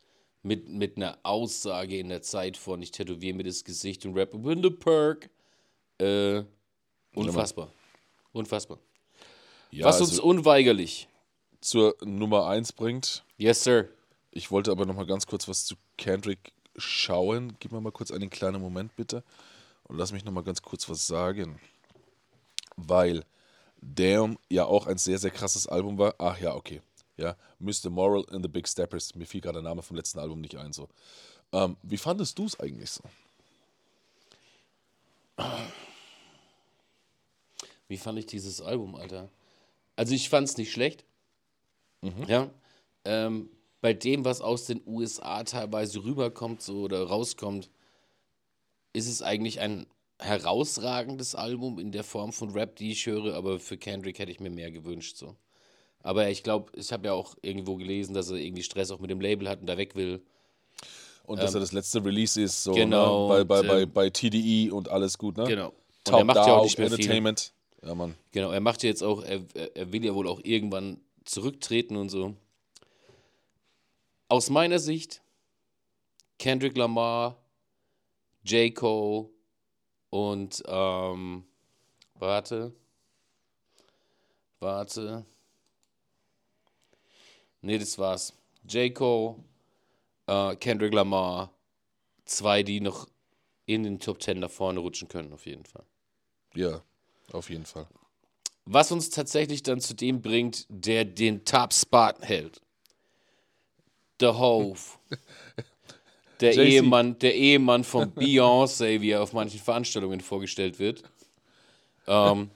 mit, mit einer Aussage in der Zeit von ich tätowiere mir das Gesicht und rap in the perk. Äh, unfassbar. Unfassbar. Ja, Was also uns unweigerlich. zur Nummer 1 bringt. Yes, sir. Ich wollte aber noch mal ganz kurz was zu Kendrick schauen. Gib mir mal kurz einen kleinen Moment, bitte. Und lass mich noch mal ganz kurz was sagen. Weil Damn ja auch ein sehr, sehr krasses Album war. Ach ja, okay. Ja, Mr. Moral and the Big Steppers. Mir fiel gerade der Name vom letzten Album nicht ein. So. Ähm, wie fandest du es eigentlich so? Wie fand ich dieses Album, Alter? Also ich fand es nicht schlecht. Ja. Ähm, bei dem, was aus den USA teilweise rüberkommt so, oder rauskommt, ist es eigentlich ein herausragendes Album in der Form von Rap, die ich höre, aber für Kendrick hätte ich mir mehr gewünscht. So. Aber ich glaube, ich habe ja auch irgendwo gelesen, dass er irgendwie Stress auch mit dem Label hat und da weg will. Und dass er das letzte Release ist, so Ähm, genau, ne? bei, bei, und, bei, ähm, bei TDE und alles gut, ne? Genau. Und Top er macht ja auch Dog, nicht mehr viel. Entertainment. Ja, Mann. Genau, er macht ja jetzt auch, er, er- er will ja wohl auch irgendwann zurücktreten und so. Aus meiner Sicht, Kendrick Lamar, J. Cole und, ähm, warte, warte. Nee, das war's. J. Cole, äh, Kendrick Lamar, zwei, die noch in den Top Ten nach vorne rutschen können, auf jeden Fall. Ja, auf jeden Fall. Was uns tatsächlich dann zu dem bringt, der den Top-Spot hält. The Hove. Der. Ehemann, der Ehemann von Beyoncé, wie er auf manchen Veranstaltungen vorgestellt wird. Ähm,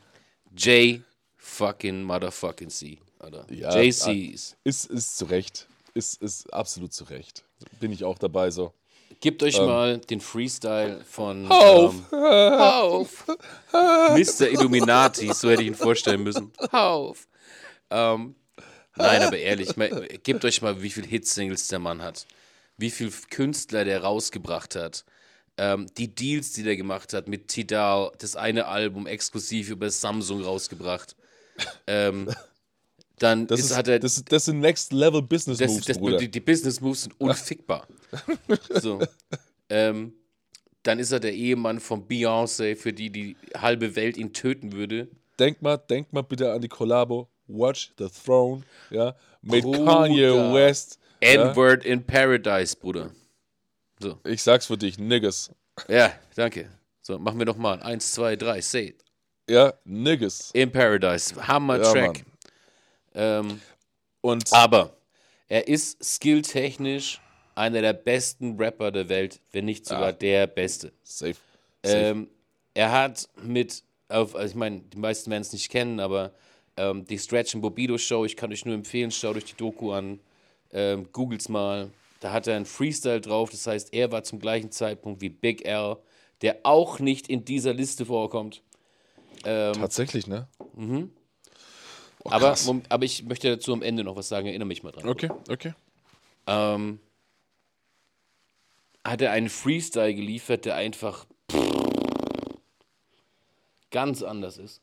J fucking motherfucking C. Oder Ja, JCs. Ist, ist zu Recht. Ist, ist absolut zu Recht. Bin ich auch dabei so. Gebt euch mal den Freestyle von Hove. Ähm, Hove. Mr. Illuminati, so hätte ich ihn vorstellen müssen. Hove. Ähm, nein, aber ehrlich, mal, gebt euch mal, wie viele Hitsingles der Mann hat. Wie viele Künstler der rausgebracht hat. Ähm, die Deals, die der gemacht hat mit Tidal, das eine Album exklusiv über Samsung rausgebracht. Ähm, dann Das, ist, ist, hat er das, das sind Next Level Business das, Moves, das, Bruder. die, die Business Moves sind unfickbar. so. Ähm, dann ist er der Ehemann von Beyoncé, für die die halbe Welt ihn töten würde. Denk mal, denk mal bitte an die Kollabo Watch the Throne, ja, mit Bruder. Kanye West. Ja, N-Word in Paradise, Bruder. So. ich sag's für dich, Niggas. Ja, danke. So, machen wir nochmal. Eins, zwei, drei, say it. Ja, Niggas. In Paradise. Hammer Ja, Track. Mann. Ähm, Und aber er ist skilltechnisch einer der besten Rapper der Welt, wenn nicht sogar der beste. safe. safe. Ähm, er hat mit, auf, also ich meine, die meisten werden es nicht kennen, aber ähm, die Stretch and Bobido Show, ich kann euch nur empfehlen, schaut euch die Doku an, ähm, googelt's mal. Da hat er einen Freestyle drauf, das heißt, er war zum gleichen Zeitpunkt wie Big L, der auch nicht in dieser Liste vorkommt. Tatsächlich, ne? Mhm. Oh, Aber, aber ich möchte dazu am Ende noch was sagen, erinnere mich mal dran. Okay, okay. Ähm, hat er einen Freestyle geliefert, der einfach ganz anders ist.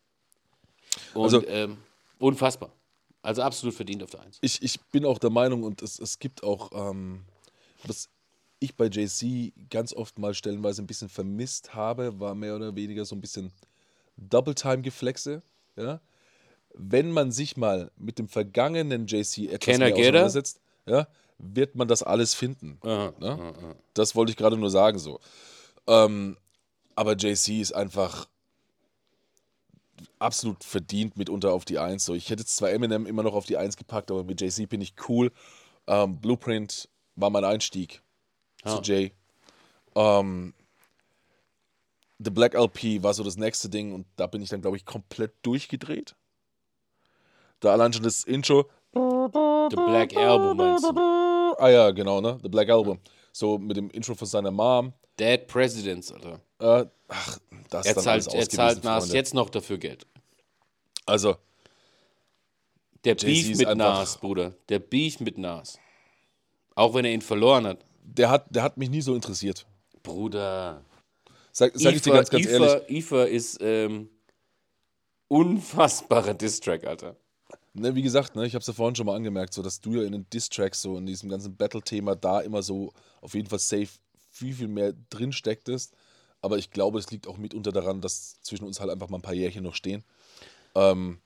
Und Also- ähm, unfassbar. Also absolut verdient auf der Eins. Ich, ich bin auch der Meinung, und es, es gibt auch, ähm, was ich bei JC ganz oft mal stellenweise ein bisschen vermisst habe, war mehr oder weniger so ein bisschen Double-Time-Geflexe. Ja? Wenn man sich mal mit dem vergangenen JC etwas mehr auseinandersetzt, ja, wird man das alles finden. Aha, Ne? aha, aha. Das wollte ich gerade nur sagen so. Ähm, aber JC ist einfach absolut verdient mitunter auf die Eins. So, ich hätte jetzt zwar Eminem immer noch auf die Eins gepackt, aber mit JC bin ich cool. Ähm, Blueprint war mein Einstieg Ah. zu Jay. Ähm, The Black LP war so das nächste Ding und da bin ich dann, glaube ich, komplett durchgedreht. Da allein schon das Intro. The Black Album meinst du? Ah ja, genau, ne? The Black Album. So mit dem Intro von seiner Mom. Dead Presidents, Alter. Äh, ach, das ist Er dann zahlt, alles er zahlt Nas Freunde. jetzt noch dafür Geld. Also, Der Beef mit einfach- Nas, Bruder. Der Beef mit Nas. Auch wenn er ihn verloren hat. der hat, der hat mich nie so interessiert. Bruder. Sag, sag ich dir ganz, ganz Ifa, ehrlich. Ifa ist ähm, unfassbarer Distrack, Alter. Ne, wie gesagt, ne, ich habe es ja vorhin schon mal angemerkt, so dass du ja in den Distracks so in diesem ganzen Battle-Thema da immer so auf jeden Fall safe viel, viel mehr drin stecktest. Aber ich glaube, es liegt auch mitunter daran, dass zwischen uns halt einfach mal ein paar Jährchen noch stehen. Ähm,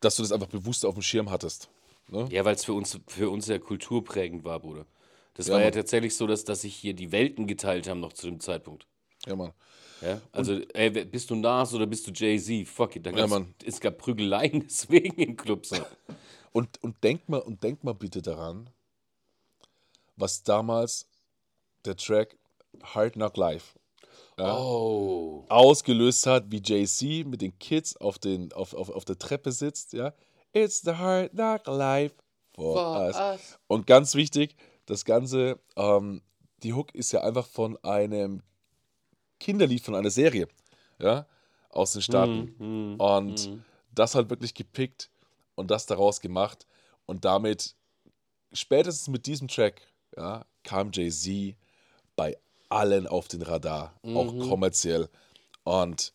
dass du das einfach bewusst auf dem Schirm hattest. Ne? Ja, weil es für uns, für uns ja kulturprägend war, Bruder. Das Ja, war ja Mann. tatsächlich so, dass, dass sich hier die Welten geteilt haben noch zu dem Zeitpunkt. Ja, Mann. Ja? Also, ey, bist du Nas oder bist du Jay-Z? Fuck it. Da Ja, gab's, Mann. es gab Prügeleien deswegen in Clubs. Und, und, denk mal, und denk mal bitte daran, was damals der Track Hard Knock Life Oh. ausgelöst hat, wie Jay-Z mit den Kids auf, den, auf, auf, auf der Treppe sitzt, ja. It's the hard knock life for, For us. us. Und ganz wichtig, das Ganze, ähm, die Hook ist ja einfach von einem Kinderlied von einer Serie, ja, aus den Staaten. Mhm, und das halt wirklich gepickt und das daraus gemacht. Und damit, spätestens mit diesem Track, ja, kam Jay-Z bei allen auf den Radar, auch kommerziell. Und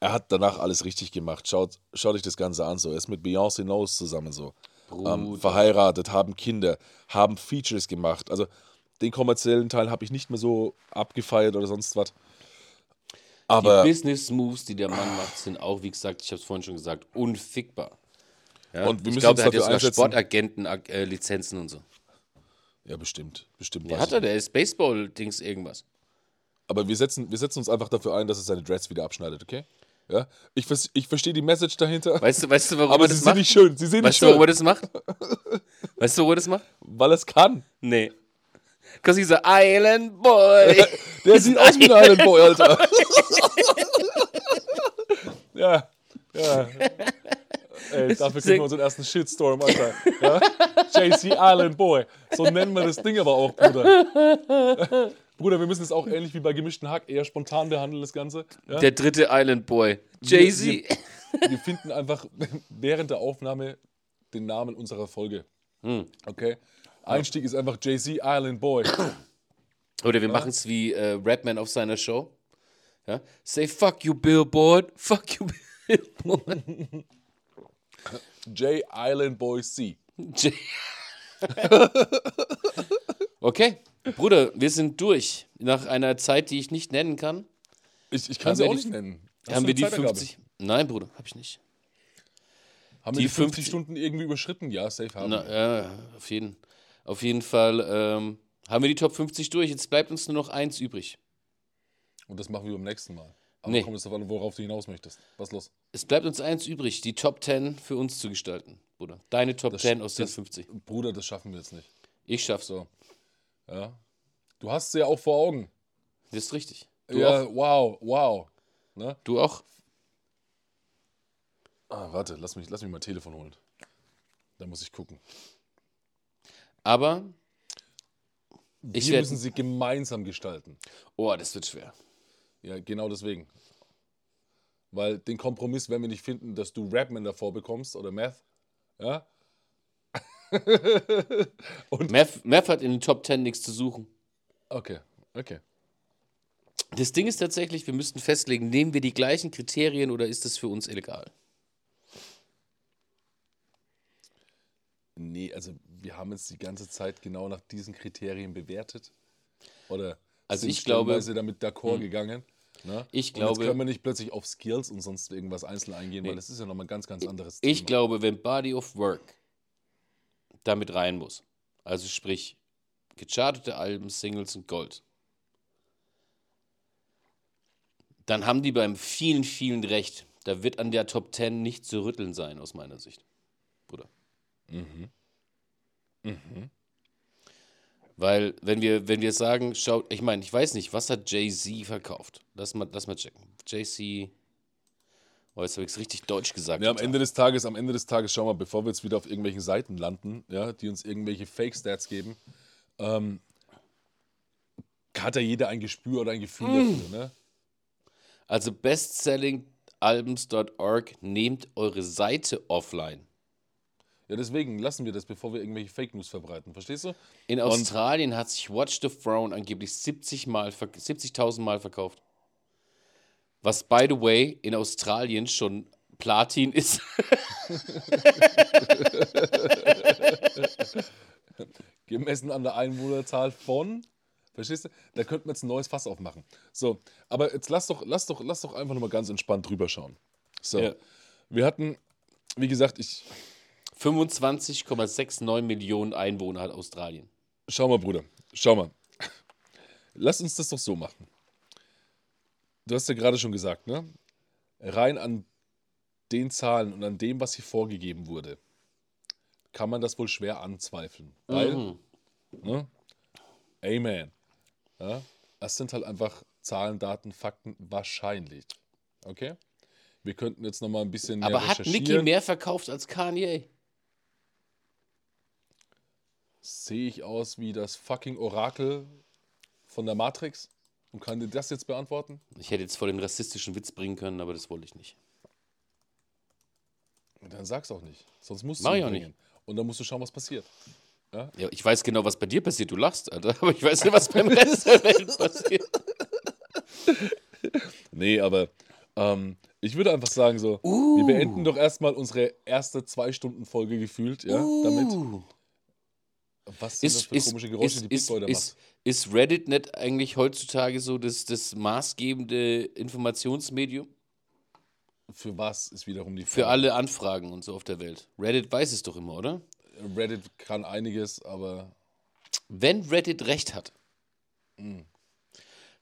er hat danach alles richtig gemacht. Schaut, schaut euch das Ganze an. So. Er ist mit Beyoncé Knowles zusammen so. Ähm, verheiratet, haben Kinder, haben Features gemacht. Also den kommerziellen Teil habe ich nicht mehr so abgefeiert oder sonst was. Aber Die Business Moves, die der Mann macht, sind auch, wie gesagt, ich habe es vorhin schon gesagt, unfickbar. Ja? Und wir ich glaube, er hat ja dafür sogar Sportagenten-Lizenzen und so. ja, bestimmt, bestimmt. Der hat er, der ist Baseball-Dings irgendwas. Aber wir setzen, wir setzen uns einfach dafür ein, dass er seine Dreads wieder abschneidet, okay? Ja? Ich, ich verstehe die Message dahinter. Weißt du, weißt du warum aber er sie das sind macht? nicht schön. Sie sind nicht Weißt du, warum er schön. das macht? Weißt du, warum er das macht? Weil es kann. Nee. Because he's an island boy. Der sieht aus wie ein Island Boy, Alter. ja, ja. Ey, dafür kriegen wir unseren ersten Shitstorm, Alter. Ja? JC Island Boy. So nennen wir das Ding aber auch, Bruder. Bruder, wir müssen es auch ähnlich wie bei gemischten Hack eher spontan behandeln, das Ganze. Ja? Der dritte Island Boy. Jay-Z. Wir finden einfach während der Aufnahme den Namen unserer Folge. Okay? Einstieg ist einfach JC Island Boy. Oder wir machen es wie äh, Rapman auf seiner Show. Ja? Say fuck you, Billboard. Fuck you, Billboard. J Island Boy C. J- okay, Bruder, wir sind durch. Nach einer Zeit, die ich nicht nennen kann, Ich, ich kann sie auch die- nicht nennen. Hast haben wir die Zeitangabe? 50. Nein, Bruder, hab ich nicht. Haben die wir die 50, 50 Stunden irgendwie überschritten? Ja, safe haben Na, wir. ja, auf jeden, auf jeden Fall ähm, haben wir die Top 50 durch. Jetzt bleibt uns nur noch eins übrig. Und das machen wir beim nächsten Mal. Aber Nee. kommt es darauf an, worauf du hinaus möchtest. Was los? Es bleibt uns eins übrig, die Top 10 für uns zu gestalten, Bruder. Deine Top Das- 10 aus den das- 50. Bruder, das schaffen wir jetzt nicht. Ich schaff's. So. Ja. Du hast sie ja auch vor Augen. Das ist richtig. Du ja, auch? wow, wow. Ne? Du auch? Ah, warte, lass mich, lass mich mein Telefon holen. Da muss ich gucken. Aber ich wir müssen sie gemeinsam gestalten. Oh, das wird schwer. Ja, genau deswegen. Weil den Kompromiss werden wir nicht finden, dass du Rapman davor bekommst oder Meth. Ja? Meth, Meth hat in den Top 10 nichts zu suchen. Okay, okay. Das Ding ist tatsächlich, wir müssten festlegen, nehmen wir die gleichen Kriterien oder ist das für uns illegal? Nee, also wir haben jetzt die ganze Zeit genau nach diesen Kriterien bewertet. Oder Also sind ich glaube- Hm. damit d'accord gegangen. Ne? Ich Und glaube- jetzt können wir nicht plötzlich auf Skills und sonst irgendwas einzeln eingehen, weil das ist ja nochmal ein ganz, ganz anderes Ich Thema. glaube, wenn Body of Work damit rein muss, also sprich gechartete Alben, Singles und Gold, dann haben die beim vielen, vielen recht. Da wird an der Top 10 nicht zu rütteln sein, aus meiner Sicht. Bruder. Weil, wenn wir, wenn wir sagen, schaut, ich meine, ich weiß nicht, was hat Jay-Z verkauft? Lass mal, lass mal checken. Jay-Z. Oh, jetzt habe ich es richtig deutsch gesagt. Ja, am. Ende des Tages, am Ende des Tages, schau mal, bevor wir jetzt wieder auf irgendwelchen Seiten landen, ja, die uns irgendwelche Fake-Stats geben, ähm, hat ja jeder ein Gespür oder ein Gefühl Mm. dafür, ne? Also bestsellingalbums.org, nehmt eure Seite offline. Ja, deswegen lassen wir das, bevor wir irgendwelche Fake News verbreiten. Verstehst du? In Australien hat sich Watch the Throne angeblich 70 Mal, verk- 70.000 Mal verkauft. Was, by the way, in Australien schon Platin ist. Gemessen an der Einwohnerzahl von. Verstehst du? Da könnten wir jetzt ein neues Fass aufmachen. So, aber jetzt lass doch, lass doch, lass doch einfach nochmal ganz entspannt drüber schauen. So. Ja. Wir hatten, wie gesagt, ich. 25,69 Millionen Einwohner hat Australien. Schau mal, Bruder. Schau mal. Lass uns das doch so machen. Du hast ja gerade schon gesagt, ne? Rein an den Zahlen und an dem, was hier vorgegeben wurde, kann man das wohl schwer anzweifeln. Weil, Mhm. ne? Amen. Ja? Das sind halt einfach Zahlen, Daten, Fakten, wahrscheinlich. Okay? Wir könnten jetzt nochmal ein bisschen mehr Aber hat recherchieren. mehr verkauft als Kanye? Sehe ich aus wie das fucking Orakel von der Matrix? Und kann dir das jetzt beantworten? Ich hätte jetzt voll den rassistischen Witz bringen können, aber das wollte ich nicht. Dann sag's auch nicht. Sonst musst Mach du ich ihn auch bringen. Und dann musst du schauen, was passiert. Ja, ich weiß genau, was bei dir passiert. Du lachst, Alter. Aber ich weiß nicht, was beim Rest der Welt passiert. Nee, aber ähm, ich würde einfach sagen, so, wir beenden doch erstmal unsere erste Zwei-Stunden-Folge gefühlt, ja, damit. Was sind das Ist, für ist, komische Geräusche, ist, die Big ist, Boy da ist, macht? ist Reddit nicht eigentlich heutzutage so das, das maßgebende Informationsmedium Für was ist wiederum die für Frage. alle Anfragen und so auf der Welt? Reddit weiß es doch immer, oder? Reddit kann einiges, aber Wenn Reddit recht hat,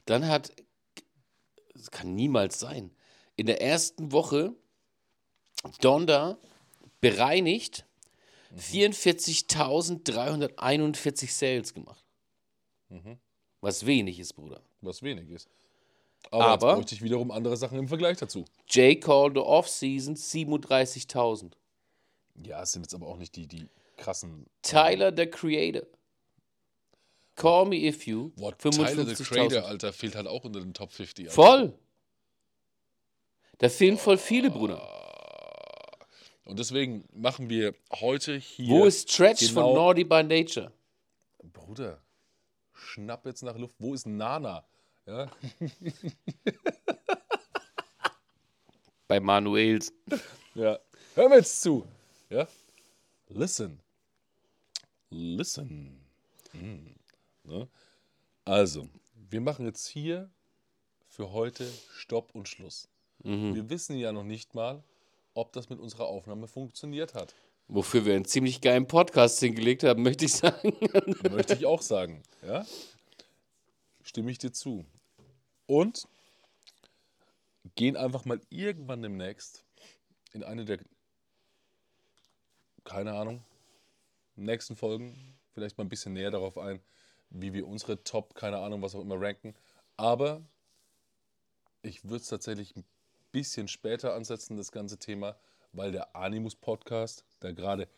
dann hat, das kann niemals sein, in der ersten Woche Donda bereinigt 44.341 Sales gemacht. Was wenig ist, Bruder. was wenig ist. Aber, Aber- bräuchte ich wiederum andere Sachen im Vergleich dazu. J. Call the Off-Season 37.000. Ja, es sind jetzt aber auch nicht die, die krassen. Tyler, the Creator. Call Me If You. Boah, Tyler, the Creator, 55.000. Alter, fehlt halt auch unter den Top 50. Alter. Voll. Da fehlen voll viele, Bruder. Und deswegen machen wir heute hier. Wo ist Stretch genau- von Naughty by Nature? Bruder, schnapp jetzt nach Luft. Wo ist Nana? Ja? Bei Manuels. ja. Hör mir jetzt zu. Ja? Listen. Listen. Hm. Ne? Also, wir machen jetzt hier für heute Stopp und Schluss. Wir wissen ja noch nicht mal, ob das mit unserer Aufnahme funktioniert hat. Wofür wir einen ziemlich geilen Podcast hingelegt haben, möchte ich sagen. Möchte ich auch sagen. Ja? Stimme ich dir zu. Und gehen einfach mal irgendwann demnächst in eine der, keine Ahnung, nächsten Folgen vielleicht mal ein bisschen näher darauf ein, wie wir unsere Top, keine Ahnung, was auch immer ranken. Aber ich würde es tatsächlich ein bisschen später ansetzen, das ganze Thema, weil der Animus-Podcast da gerade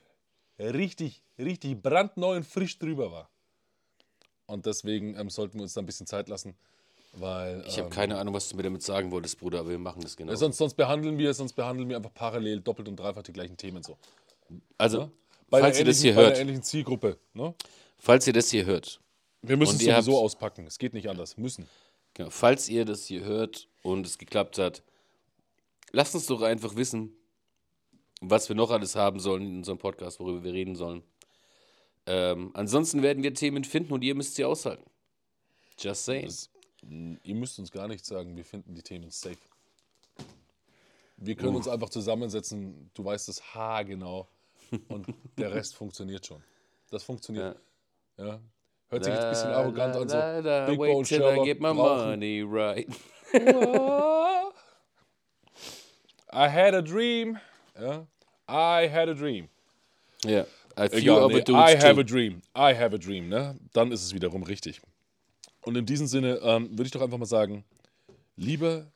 richtig, richtig brandneu und frisch drüber war. Und deswegen ähm, sollten wir uns da ein bisschen Zeit lassen, weil Ich habe ähm, keine Ahnung, was du mir damit sagen wolltest, Bruder, aber wir machen das genau. sonst, sonst behandeln wir, sonst behandeln wir einfach parallel doppelt und dreifach die gleichen Themen so. Also, Bei falls ihr das hier bei hört, der ähnlichen Zielgruppe. Ne? falls ihr das hier hört, Wir müssen es sowieso habt- auspacken. Es geht nicht anders. Müssen. genau, falls ihr das hier hört und es geklappt hat, lasst uns doch einfach wissen, was wir noch alles haben sollen in unserem Podcast, worüber wir reden sollen. Ähm, ansonsten werden wir Themen finden und ihr müsst sie aushalten. Just saying. Das, ihr müsst uns gar nichts sagen. Wir finden die Themen safe. Wir können uns einfach zusammensetzen. Du weißt es haargenau. Und der Rest funktioniert schon. Das funktioniert. Ja. Hört sich jetzt ein bisschen arrogant an. So, Da, da, Big Bowl I Sherlock get my brauchen- money right. I had a dream. Ja. I had a dream. Ja, a few Egal, other nee, I have too. a dream. I have a dream, ne? Dann ist es wiederum richtig. Und in diesem Sinne ähm, würde ich doch einfach mal sagen, lieber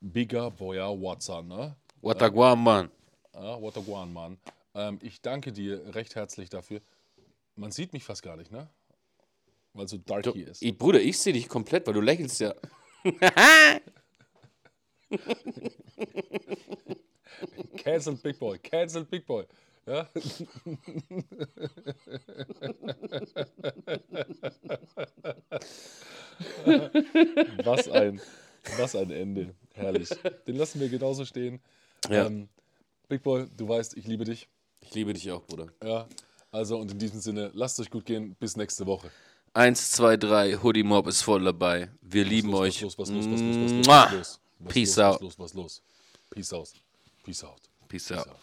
Bigger Boyer Watson, ne? Wataguan, Mann. Ja, Wataguan, Mann. Ähm, ich danke dir recht herzlich dafür. Man sieht mich fast gar nicht, ne? Weil so dark Du, hier ist. ich, Bruder, ich sehe dich komplett, weil du lächelst ja. Cancelled Big Boy, cancelled Big Boy. Ja? was, ein, was ein Ende. Herrlich. Den lassen wir genauso stehen. Ja. Ähm, Big Boy, du weißt, ich liebe dich. Ich liebe dich auch, Bruder. Ja. Also, und in diesem Sinne, lasst euch gut gehen. Bis nächste Woche. Eins, zwei, drei, Hoodie Mob ist voll dabei. Wir lieben los, euch. Was los, was los, was los, was los, was los. Was Peace los, out. Was los, was los. Peace out. Peace out. Peace out. out.